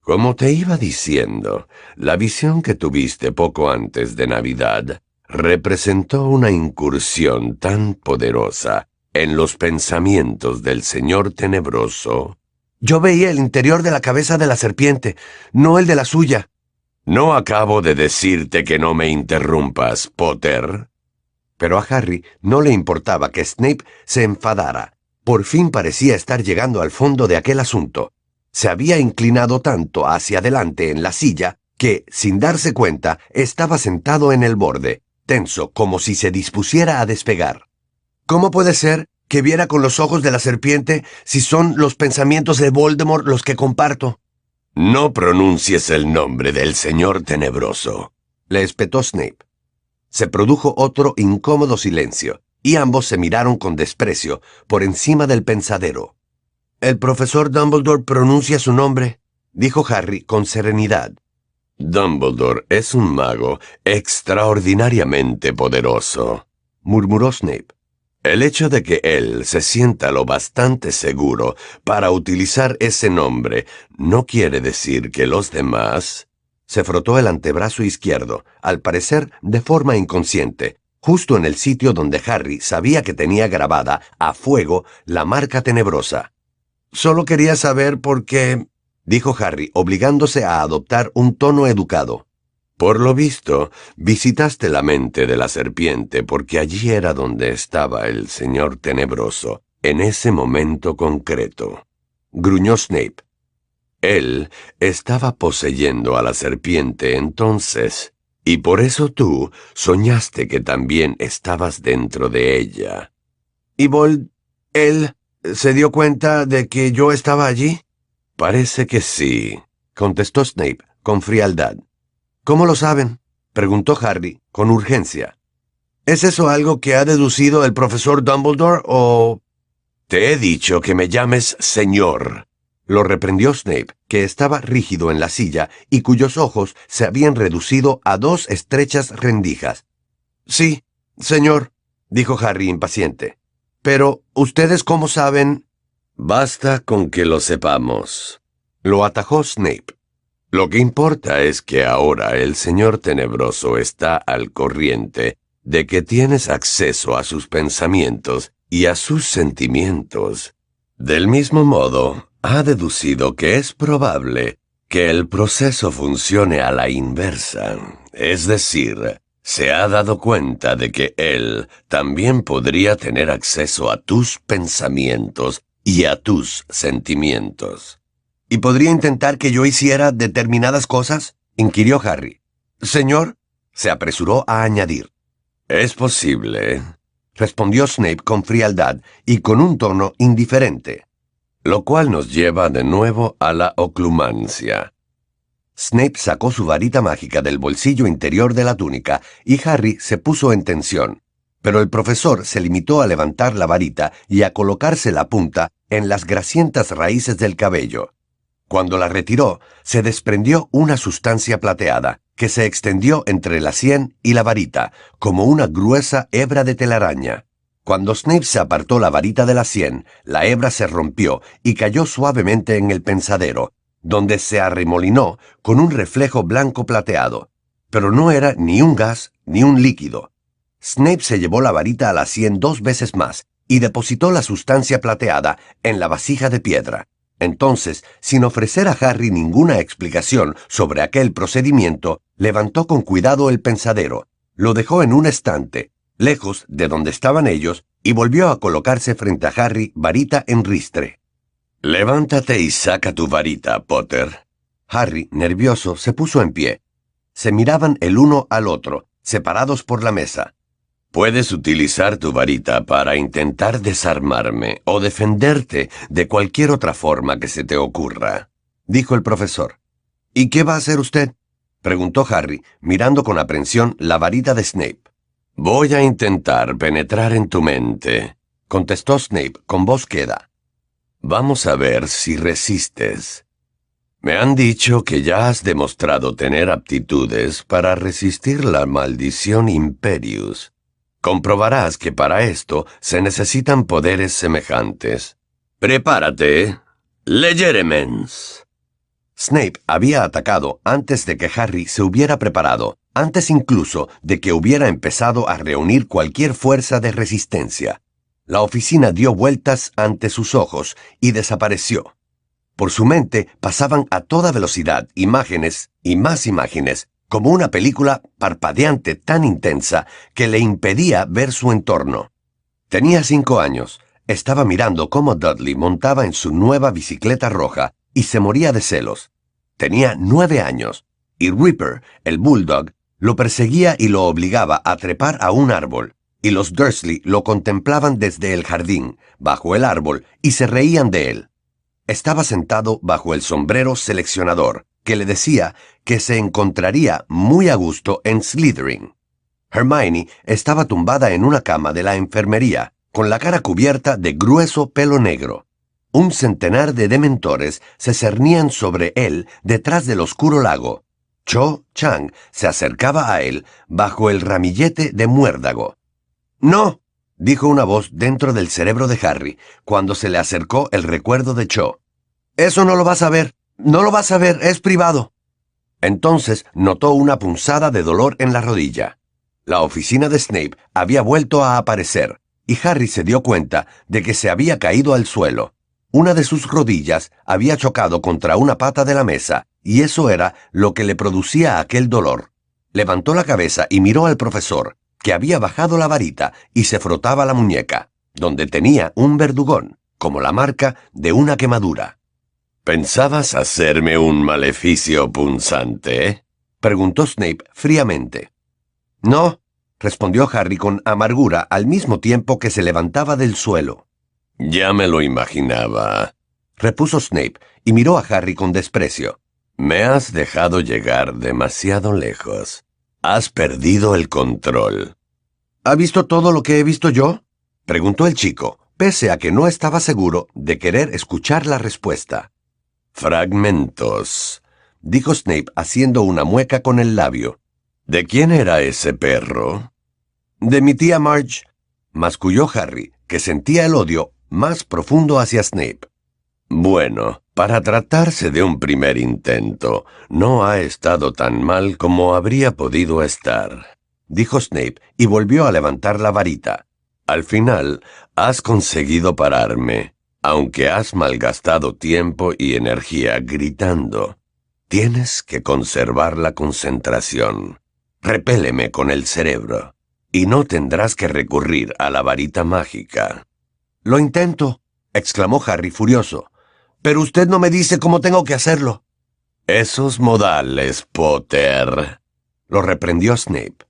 Como te iba diciendo, la visión que tuviste poco antes de Navidad representó una incursión tan poderosa en los pensamientos del Señor Tenebroso. Yo veía el interior de la cabeza de la serpiente, no el de la suya. No acabo de decirte que no me interrumpas, Potter. Pero a Harry no le importaba que Snape se enfadara. Por fin parecía estar llegando al fondo de aquel asunto. Se había inclinado tanto hacia adelante en la silla que, sin darse cuenta, estaba sentado en el borde, tenso como si se dispusiera a despegar. ¿Cómo puede ser que viera con los ojos de la serpiente si son los pensamientos de Voldemort los que comparto? No pronuncies el nombre del señor tenebroso, le espetó Snape. Se produjo otro incómodo silencio, y ambos se miraron con desprecio por encima del pensadero. El profesor Dumbledore pronuncia su nombre, dijo Harry con serenidad. Dumbledore es un mago extraordinariamente poderoso, murmuró Snape. El hecho de que él se sienta lo bastante seguro para utilizar ese nombre no quiere decir que los demás... Se frotó el antebrazo izquierdo, al parecer de forma inconsciente, justo en el sitio donde Harry sabía que tenía grabada a fuego la marca tenebrosa. Solo quería saber por qué, dijo Harry, obligándose a adoptar un tono educado. Por lo visto, visitaste la mente de la serpiente porque allí era donde estaba el señor tenebroso, en ese momento concreto. Gruñó Snape. Él estaba poseyendo a la serpiente entonces, y por eso tú soñaste que también estabas dentro de ella. ¿Y Vold... él se dio cuenta de que yo estaba allí? Parece que sí, contestó Snape con frialdad. ¿Cómo lo saben? preguntó Harry con urgencia. ¿Es eso algo que ha deducido el profesor Dumbledore o... Te he dicho que me llames señor, lo reprendió Snape, que estaba rígido en la silla y cuyos ojos se habían reducido a dos estrechas rendijas. Sí, señor, dijo Harry impaciente. Pero, ¿ustedes cómo saben? Basta con que lo sepamos. Lo atajó Snape. Lo que importa es que ahora el señor tenebroso está al corriente de que tienes acceso a sus pensamientos y a sus sentimientos. Del mismo modo, ha deducido que es probable que el proceso funcione a la inversa, es decir, se ha dado cuenta de que él también podría tener acceso a tus pensamientos y a tus sentimientos. ¿Y podría intentar que yo hiciera determinadas cosas? inquirió Harry. Señor, se apresuró a añadir. Es posible, respondió Snape con frialdad y con un tono indiferente. Lo cual nos lleva de nuevo a la oclumancia. Snape sacó su varita mágica del bolsillo interior de la túnica y Harry se puso en tensión. Pero el profesor se limitó a levantar la varita y a colocarse la punta en las grasientas raíces del cabello. Cuando la retiró, se desprendió una sustancia plateada, que se extendió entre la sien y la varita, como una gruesa hebra de telaraña. Cuando Snape se apartó la varita de la sien, la hebra se rompió y cayó suavemente en el pensadero, donde se arremolinó con un reflejo blanco plateado. Pero no era ni un gas ni un líquido. Snape se llevó la varita a la sien dos veces más y depositó la sustancia plateada en la vasija de piedra. Entonces, sin ofrecer a Harry ninguna explicación sobre aquel procedimiento, levantó con cuidado el pensadero, lo dejó en un estante, lejos de donde estaban ellos, y volvió a colocarse frente a Harry, varita en ristre. Levántate y saca tu varita, Potter. Harry, nervioso, se puso en pie. Se miraban el uno al otro, separados por la mesa. Puedes utilizar tu varita para intentar desarmarme o defenderte de cualquier otra forma que se te ocurra, dijo el profesor. ¿Y qué va a hacer usted? preguntó Harry, mirando con aprensión la varita de Snape. Voy a intentar penetrar en tu mente, contestó Snape con voz queda. Vamos a ver si resistes. Me han dicho que ya has demostrado tener aptitudes para resistir la maldición Imperius. Comprobarás que para esto se necesitan poderes semejantes. Prepárate. Legeremens. Snape había atacado antes de que Harry se hubiera preparado, antes incluso de que hubiera empezado a reunir cualquier fuerza de resistencia. La oficina dio vueltas ante sus ojos y desapareció. Por su mente pasaban a toda velocidad imágenes y más imágenes, como una película parpadeante tan intensa que le impedía ver su entorno. Tenía cinco años, estaba mirando cómo Dudley montaba en su nueva bicicleta roja y se moría de celos. Tenía nueve años, y Ripper, el bulldog, lo perseguía y lo obligaba a trepar a un árbol, y los Dursley lo contemplaban desde el jardín, bajo el árbol, y se reían de él. Estaba sentado bajo el sombrero seleccionador, que le decía que se encontraría muy a gusto en Slytherin. Hermione estaba tumbada en una cama de la enfermería, con la cara cubierta de grueso pelo negro. Un centenar de dementores se cernían sobre él detrás del oscuro lago, cho Chang se acercaba a él bajo el ramillete de muérdago. No, dijo una voz dentro del cerebro de Harry cuando se le acercó el recuerdo de Cho. Eso no lo vas a ver, no lo vas a ver, es privado. Entonces notó una punzada de dolor en la rodilla. La oficina de Snape había vuelto a aparecer, y Harry se dio cuenta de que se había caído al suelo. Una de sus rodillas había chocado contra una pata de la mesa, y eso era lo que le producía aquel dolor. Levantó la cabeza y miró al profesor, que había bajado la varita y se frotaba la muñeca, donde tenía un verdugón, como la marca de una quemadura. ¿Pensabas hacerme un maleficio punzante? preguntó Snape fríamente. No, respondió Harry con amargura al mismo tiempo que se levantaba del suelo. Ya me lo imaginaba, repuso Snape y miró a Harry con desprecio. Me has dejado llegar demasiado lejos. Has perdido el control. ¿Ha visto todo lo que he visto yo? preguntó el chico, pese a que no estaba seguro de querer escuchar la respuesta. Fragmentos, dijo Snape haciendo una mueca con el labio. ¿De quién era ese perro? De mi tía Marge, masculló Harry, que sentía el odio más profundo hacia Snape. Bueno, para tratarse de un primer intento, no ha estado tan mal como habría podido estar, dijo Snape y volvió a levantar la varita. Al final, has conseguido pararme, aunque has malgastado tiempo y energía gritando. Tienes que conservar la concentración. Repéleme con el cerebro, y no tendrás que recurrir a la varita mágica. Lo intento, exclamó Harry furioso. Pero usted no me dice cómo tengo que hacerlo. Esos modales, Potter. Lo reprendió Snape.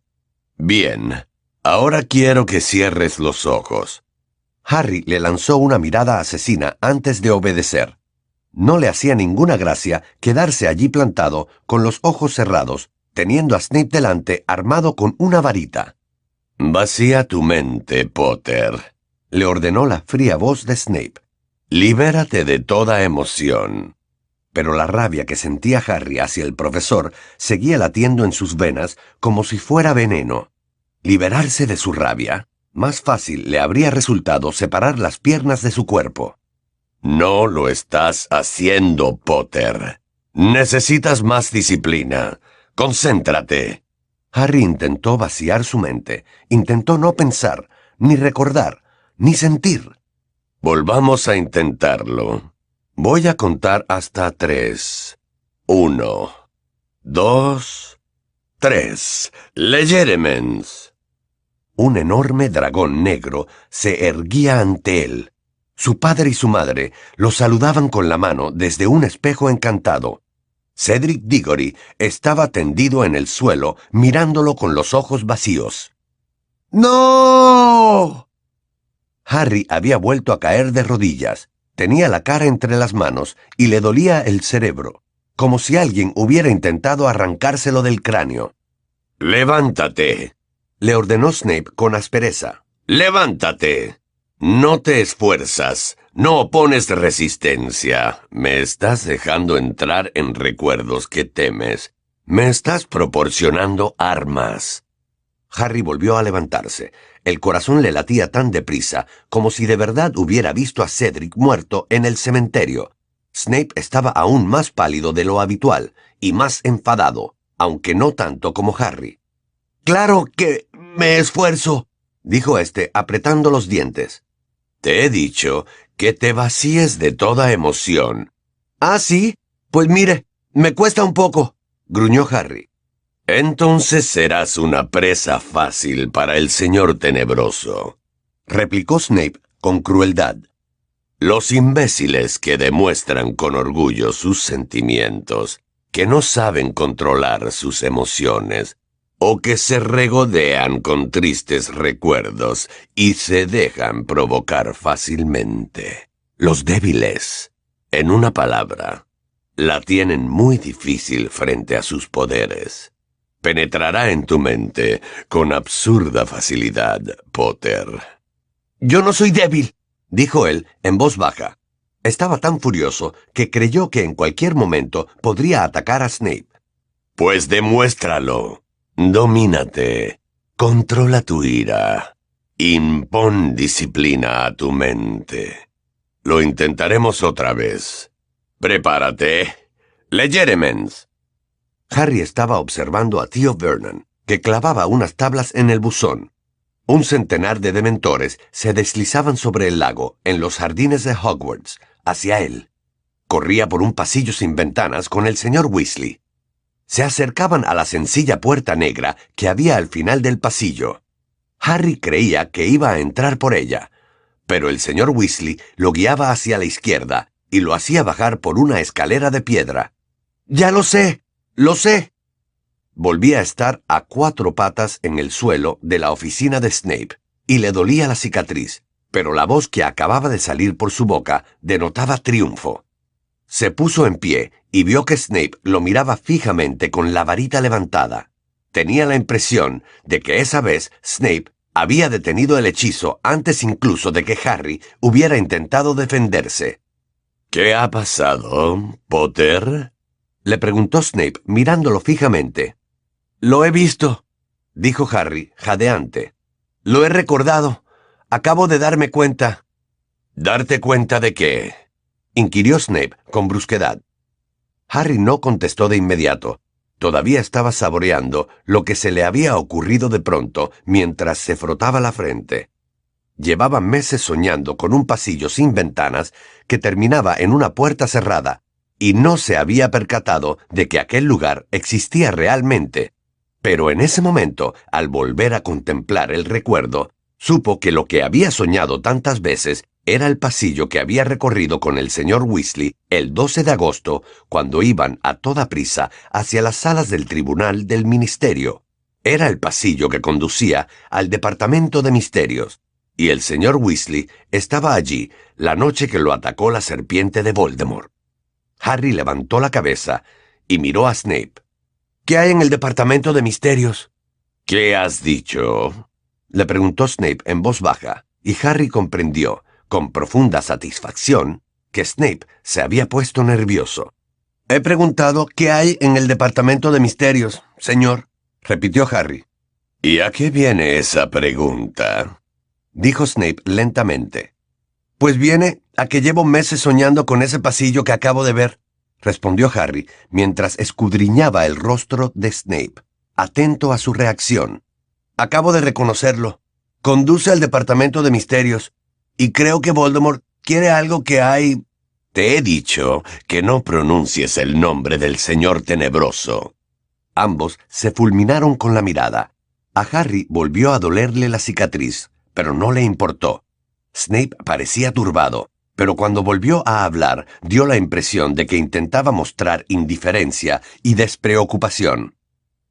Bien, ahora quiero que cierres los ojos. Harry le lanzó una mirada asesina antes de obedecer. No le hacía ninguna gracia quedarse allí plantado con los ojos cerrados teniendo a Snape delante armado con una varita. Vacía tu mente, Potter, le ordenó la fría voz de Snape. Libérate de toda emoción. Pero la rabia que sentía Harry hacia el profesor seguía latiendo en sus venas como si fuera veneno. Liberarse de su rabia, más fácil le habría resultado separar las piernas de su cuerpo. No lo estás haciendo, Potter. Necesitas más disciplina. Concéntrate. Harry intentó vaciar su mente, intentó no pensar, ni recordar, ni sentir. Volvamos a intentarlo. Voy a contar hasta tres. Uno, dos, tres. Legeremens. Un enorme dragón negro se erguía ante él. Su padre y su madre lo saludaban con la mano desde un espejo encantado. Cedric Diggory estaba tendido en el suelo, mirándolo con los ojos vacíos. ¡No! Harry había vuelto a caer de rodillas. Tenía la cara entre las manos y le dolía el cerebro, como si alguien hubiera intentado arrancárselo del cráneo. Levántate, le ordenó Snape con aspereza. Levántate. No te esfuerzas. No opones resistencia. Me estás dejando entrar en recuerdos que temes. Me estás proporcionando armas. Harry volvió a levantarse. El corazón le latía tan deprisa como si de verdad hubiera visto a Cedric muerto en el cementerio. Snape estaba aún más pálido de lo habitual y más enfadado, aunque no tanto como Harry. Claro que me esfuerzo, dijo éste apretando los dientes. Te he dicho que te vacíes de toda emoción. Ah, sí. Pues mire, me cuesta un poco, gruñó Harry. Entonces serás una presa fácil para el señor tenebroso, replicó Snape con crueldad. Los imbéciles que demuestran con orgullo sus sentimientos, que no saben controlar sus emociones, o que se regodean con tristes recuerdos y se dejan provocar fácilmente. Los débiles, en una palabra, la tienen muy difícil frente a sus poderes. Penetrará en tu mente con absurda facilidad, Potter. Yo no soy débil, dijo él en voz baja. Estaba tan furioso que creyó que en cualquier momento podría atacar a Snape. Pues demuéstralo. Domínate, controla tu ira, impon disciplina a tu mente. Lo intentaremos otra vez. Prepárate. Legeremens. Harry estaba observando a tío Vernon, que clavaba unas tablas en el buzón. Un centenar de dementores se deslizaban sobre el lago, en los jardines de Hogwarts, hacia él. Corría por un pasillo sin ventanas con el señor Weasley. Se acercaban a la sencilla puerta negra que había al final del pasillo. Harry creía que iba a entrar por ella, pero el señor Weasley lo guiaba hacia la izquierda y lo hacía bajar por una escalera de piedra. Ya lo sé, lo sé. Volvía a estar a cuatro patas en el suelo de la oficina de Snape, y le dolía la cicatriz, pero la voz que acababa de salir por su boca denotaba triunfo. Se puso en pie y vio que Snape lo miraba fijamente con la varita levantada. Tenía la impresión de que esa vez Snape había detenido el hechizo antes incluso de que Harry hubiera intentado defenderse. ¿Qué ha pasado, Potter? le preguntó Snape mirándolo fijamente. Lo he visto, dijo Harry, jadeante. Lo he recordado. Acabo de darme cuenta. ¿Darte cuenta de qué? inquirió Snape con brusquedad. Harry no contestó de inmediato. Todavía estaba saboreando lo que se le había ocurrido de pronto mientras se frotaba la frente. Llevaba meses soñando con un pasillo sin ventanas que terminaba en una puerta cerrada, y no se había percatado de que aquel lugar existía realmente. Pero en ese momento, al volver a contemplar el recuerdo, supo que lo que había soñado tantas veces era el pasillo que había recorrido con el señor Weasley el 12 de agosto, cuando iban a toda prisa hacia las salas del Tribunal del Ministerio. Era el pasillo que conducía al Departamento de Misterios, y el señor Weasley estaba allí la noche que lo atacó la serpiente de Voldemort. Harry levantó la cabeza y miró a Snape. ¿Qué hay en el departamento de misterios? ¿Qué has dicho? le preguntó Snape en voz baja, y Harry comprendió, con profunda satisfacción, que Snape se había puesto nervioso. He preguntado qué hay en el departamento de misterios, señor, repitió Harry. ¿Y a qué viene esa pregunta? dijo Snape lentamente. Pues viene a que llevo meses soñando con ese pasillo que acabo de ver, respondió Harry mientras escudriñaba el rostro de Snape, atento a su reacción. Acabo de reconocerlo. Conduce al departamento de misterios, y creo que Voldemort quiere algo que hay... Te he dicho que no pronuncies el nombre del señor tenebroso. Ambos se fulminaron con la mirada. A Harry volvió a dolerle la cicatriz, pero no le importó. Snape parecía turbado, pero cuando volvió a hablar dio la impresión de que intentaba mostrar indiferencia y despreocupación.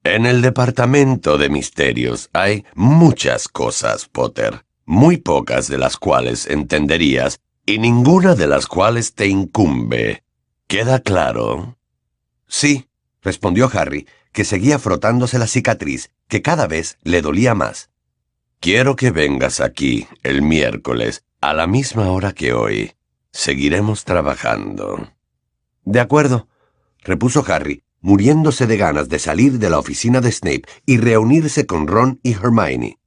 En el departamento de misterios hay muchas cosas, Potter, muy pocas de las cuales entenderías y ninguna de las cuales te incumbe. ¿Queda claro? Sí, respondió Harry, que seguía frotándose la cicatriz, que cada vez le dolía más. Quiero que vengas aquí el miércoles a la misma hora que hoy. Seguiremos trabajando. De acuerdo, repuso Harry, muriéndose de ganas de salir de la oficina de Snape y reunirse con Ron y Hermione.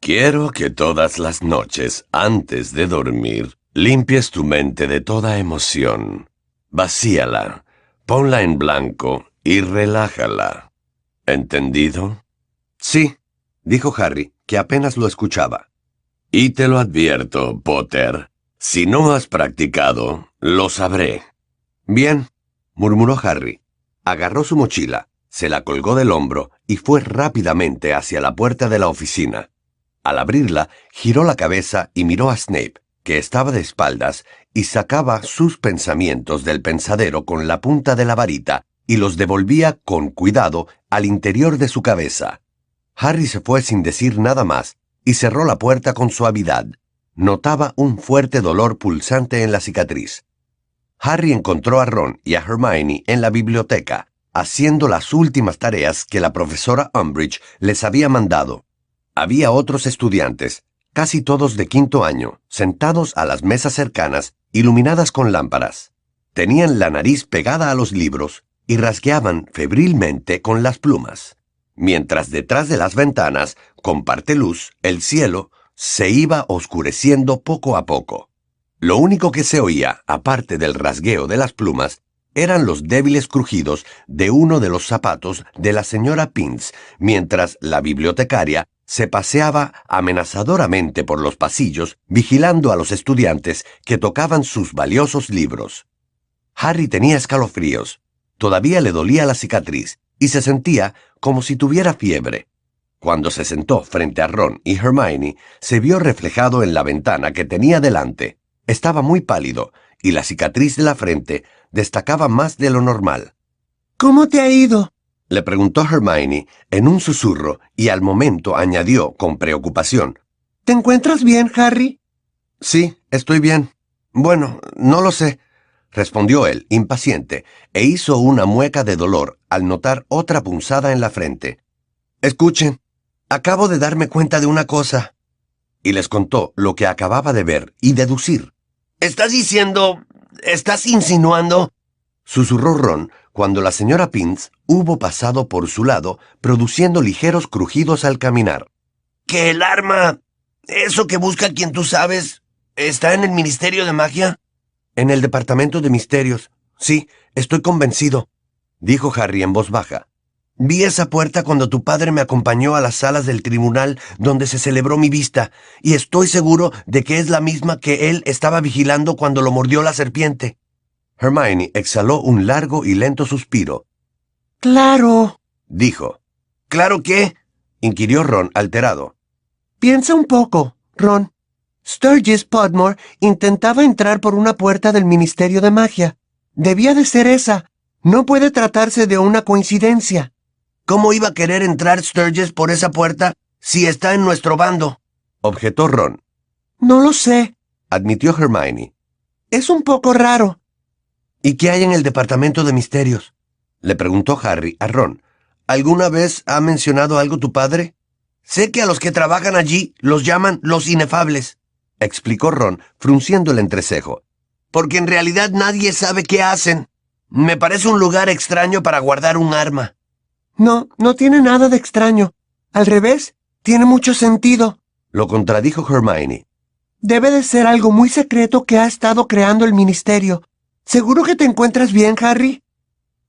Quiero que todas las noches, antes de dormir, limpies tu mente de toda emoción. Vacíala, ponla en blanco y relájala. ¿Entendido? Sí, dijo Harry, que apenas lo escuchaba. Y te lo advierto, Potter, si no has practicado, lo sabré. Bien, murmuró Harry. Agarró su mochila, se la colgó del hombro y fue rápidamente hacia la puerta de la oficina. Al abrirla, giró la cabeza y miró a Snape, que estaba de espaldas y sacaba sus pensamientos del pensadero con la punta de la varita y los devolvía con cuidado al interior de su cabeza. Harry se fue sin decir nada más y cerró la puerta con suavidad. Notaba un fuerte dolor pulsante en la cicatriz. Harry encontró a Ron y a Hermione en la biblioteca, haciendo las últimas tareas que la profesora Umbridge les había mandado. Había otros estudiantes, casi todos de quinto año, sentados a las mesas cercanas, iluminadas con lámparas. Tenían la nariz pegada a los libros y rasgueaban febrilmente con las plumas mientras detrás de las ventanas, con parte luz, el cielo se iba oscureciendo poco a poco. Lo único que se oía, aparte del rasgueo de las plumas, eran los débiles crujidos de uno de los zapatos de la señora Pins, mientras la bibliotecaria se paseaba amenazadoramente por los pasillos, vigilando a los estudiantes que tocaban sus valiosos libros. Harry tenía escalofríos. Todavía le dolía la cicatriz y se sentía como si tuviera fiebre. Cuando se sentó frente a Ron y Hermione, se vio reflejado en la ventana que tenía delante. Estaba muy pálido y la cicatriz de la frente destacaba más de lo normal. ¿Cómo te ha ido? Le preguntó Hermione en un susurro y al momento añadió con preocupación. ¿Te encuentras bien, Harry? Sí, estoy bien. Bueno, no lo sé, respondió él, impaciente, e hizo una mueca de dolor al notar otra punzada en la frente. Escuchen, acabo de darme cuenta de una cosa. Y les contó lo que acababa de ver y deducir. ¿Estás diciendo... estás insinuando... susurró Ron cuando la señora Pins hubo pasado por su lado, produciendo ligeros crujidos al caminar. ¿Que el arma... eso que busca quien tú sabes... está en el Ministerio de Magia? En el Departamento de Misterios. Sí, estoy convencido, dijo Harry en voz baja. Vi esa puerta cuando tu padre me acompañó a las salas del tribunal donde se celebró mi vista, y estoy seguro de que es la misma que él estaba vigilando cuando lo mordió la serpiente. Hermione exhaló un largo y lento suspiro. Claro, dijo. ¿Claro qué? inquirió Ron alterado. Piensa un poco, Ron. Sturgis Podmore intentaba entrar por una puerta del Ministerio de Magia. Debía de ser esa. No puede tratarse de una coincidencia. ¿Cómo iba a querer entrar Sturgis por esa puerta si está en nuestro bando? objetó Ron. No lo sé, admitió Hermione. Es un poco raro. ¿Y qué hay en el Departamento de Misterios? le preguntó Harry a Ron. ¿Alguna vez ha mencionado algo tu padre? Sé que a los que trabajan allí los llaman los inefables, explicó Ron, frunciendo el entrecejo. Porque en realidad nadie sabe qué hacen. Me parece un lugar extraño para guardar un arma. No, no tiene nada de extraño. Al revés, tiene mucho sentido. Lo contradijo Hermione. Debe de ser algo muy secreto que ha estado creando el ministerio. ¿Seguro que te encuentras bien, Harry?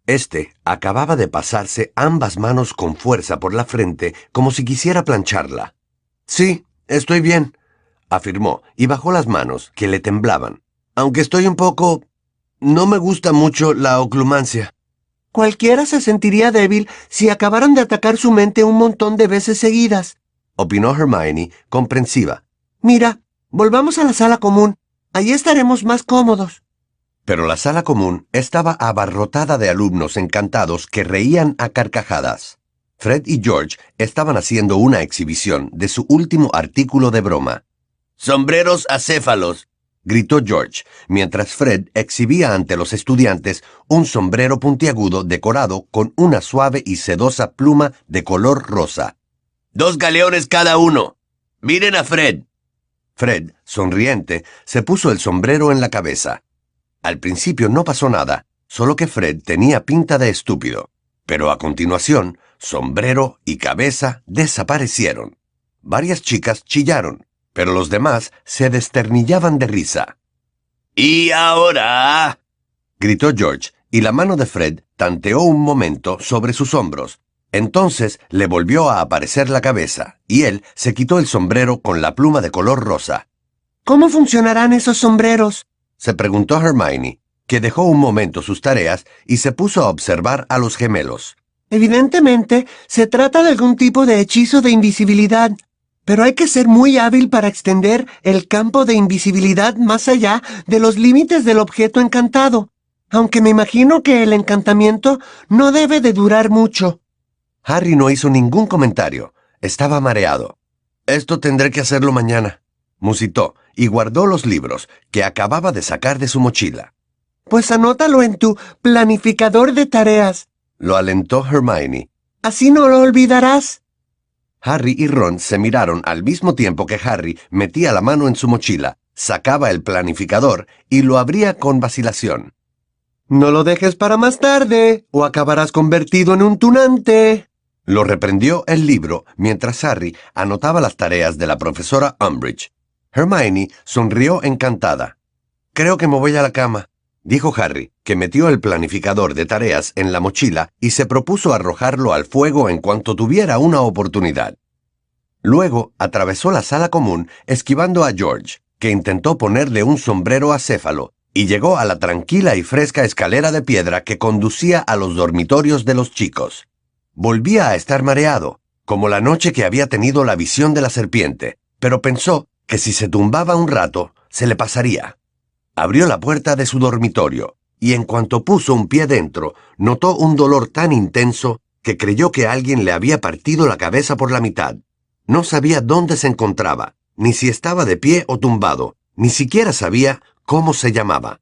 Este acababa de pasarse ambas manos con fuerza por la frente como si quisiera plancharla. Sí, estoy bien, afirmó, y bajó las manos, que le temblaban. Aunque estoy un poco... No me gusta mucho la oclumancia. Cualquiera se sentiría débil si acabaran de atacar su mente un montón de veces seguidas, opinó Hermione, comprensiva. Mira, volvamos a la sala común. Allí estaremos más cómodos. Pero la sala común estaba abarrotada de alumnos encantados que reían a carcajadas. Fred y George estaban haciendo una exhibición de su último artículo de broma. Sombreros acéfalos, gritó George, mientras Fred exhibía ante los estudiantes un sombrero puntiagudo decorado con una suave y sedosa pluma de color rosa. Dos galeones cada uno. Miren a Fred. Fred, sonriente, se puso el sombrero en la cabeza. Al principio no pasó nada, solo que Fred tenía pinta de estúpido. Pero a continuación, sombrero y cabeza desaparecieron. Varias chicas chillaron pero los demás se desternillaban de risa. ¿Y ahora? gritó George, y la mano de Fred tanteó un momento sobre sus hombros. Entonces le volvió a aparecer la cabeza, y él se quitó el sombrero con la pluma de color rosa. ¿Cómo funcionarán esos sombreros? Se preguntó Hermione, que dejó un momento sus tareas y se puso a observar a los gemelos. Evidentemente, se trata de algún tipo de hechizo de invisibilidad, pero hay que ser muy hábil para extender el campo de invisibilidad más allá de los límites del objeto encantado, aunque me imagino que el encantamiento no debe de durar mucho. Harry no hizo ningún comentario. Estaba mareado. Esto tendré que hacerlo mañana, musitó, y guardó los libros que acababa de sacar de su mochila. Pues anótalo en tu planificador de tareas. Lo alentó Hermione. Así no lo olvidarás. Harry y Ron se miraron al mismo tiempo que Harry metía la mano en su mochila, sacaba el planificador y lo abría con vacilación. No lo dejes para más tarde, o acabarás convertido en un tunante. Lo reprendió el libro mientras Harry anotaba las tareas de la profesora Umbridge. Hermione sonrió encantada. Creo que me voy a la cama. dijo Harry, que metió el planificador de tareas en la mochila y se propuso arrojarlo al fuego en cuanto tuviera una oportunidad. Luego atravesó la sala común esquivando a George, que intentó ponerle un sombrero acéfalo, y llegó a la tranquila y fresca escalera de piedra que conducía a los dormitorios de los chicos. Volvía a estar mareado, como la noche que había tenido la visión de la serpiente, pero pensó que si se tumbaba un rato, se le pasaría. Abrió la puerta de su dormitorio, y en cuanto puso un pie dentro, notó un dolor tan intenso que creyó que alguien le había partido la cabeza por la mitad. No sabía dónde se encontraba, ni si estaba de pie o tumbado, ni siquiera sabía cómo se llamaba.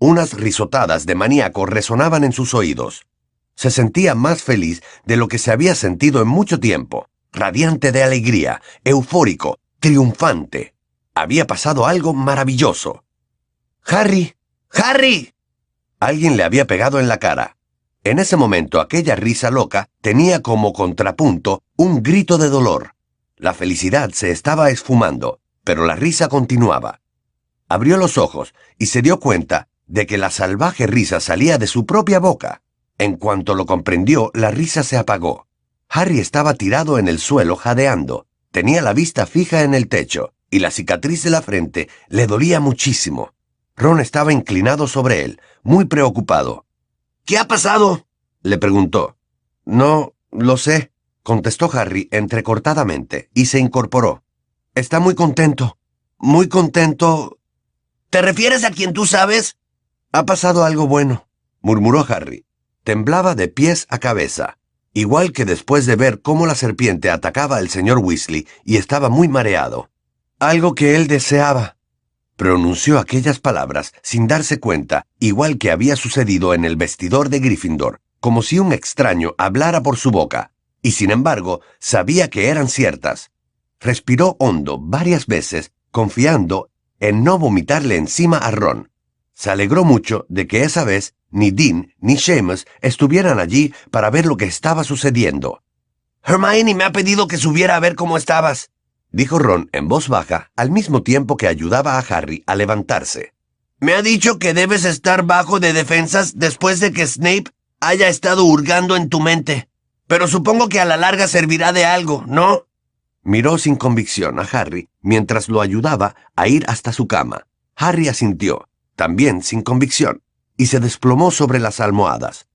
Unas risotadas de maníaco resonaban en sus oídos. Se sentía más feliz de lo que se había sentido en mucho tiempo, radiante de alegría, eufórico, triunfante. Había pasado algo maravilloso. Harry, Harry. Alguien le había pegado en la cara. En ese momento aquella risa loca tenía como contrapunto un grito de dolor. La felicidad se estaba esfumando, pero la risa continuaba. Abrió los ojos y se dio cuenta de que la salvaje risa salía de su propia boca. En cuanto lo comprendió, la risa se apagó. Harry estaba tirado en el suelo jadeando. Tenía la vista fija en el techo, y la cicatriz de la frente le dolía muchísimo. Ron estaba inclinado sobre él, muy preocupado. ¿Qué ha pasado? le preguntó. No, lo sé, contestó Harry entrecortadamente, y se incorporó. Está muy contento. Muy contento. ¿Te refieres a quien tú sabes? Ha pasado algo bueno, murmuró Harry. Temblaba de pies a cabeza, igual que después de ver cómo la serpiente atacaba al señor Weasley y estaba muy mareado. Algo que él deseaba. Pronunció aquellas palabras sin darse cuenta, igual que había sucedido en el vestidor de Gryffindor, como si un extraño hablara por su boca, y sin embargo sabía que eran ciertas. Respiró hondo varias veces, confiando en no vomitarle encima a Ron. Se alegró mucho de que esa vez ni Dean ni Seamus estuvieran allí para ver lo que estaba sucediendo. Hermione me ha pedido que subiera a ver cómo estabas, dijo Ron en voz baja, al mismo tiempo que ayudaba a Harry a levantarse. Me ha dicho que debes estar bajo de defensas después de que Snape haya estado hurgando en tu mente. Pero supongo que a la larga servirá de algo, ¿no? Miró sin convicción a Harry mientras lo ayudaba a ir hasta su cama. Harry asintió, también sin convicción, y se desplomó sobre las almohadas.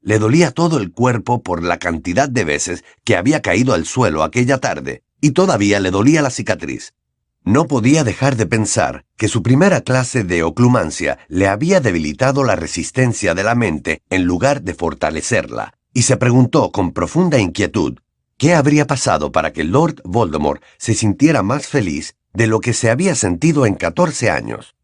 Le dolía todo el cuerpo por la cantidad de veces que había caído al suelo aquella tarde, y todavía le dolía la cicatriz. No podía dejar de pensar que su primera clase de oclumancia le había debilitado la resistencia de la mente en lugar de fortalecerla, y se preguntó con profunda inquietud qué habría pasado para que Lord Voldemort se sintiera más feliz de lo que se había sentido en 14 años.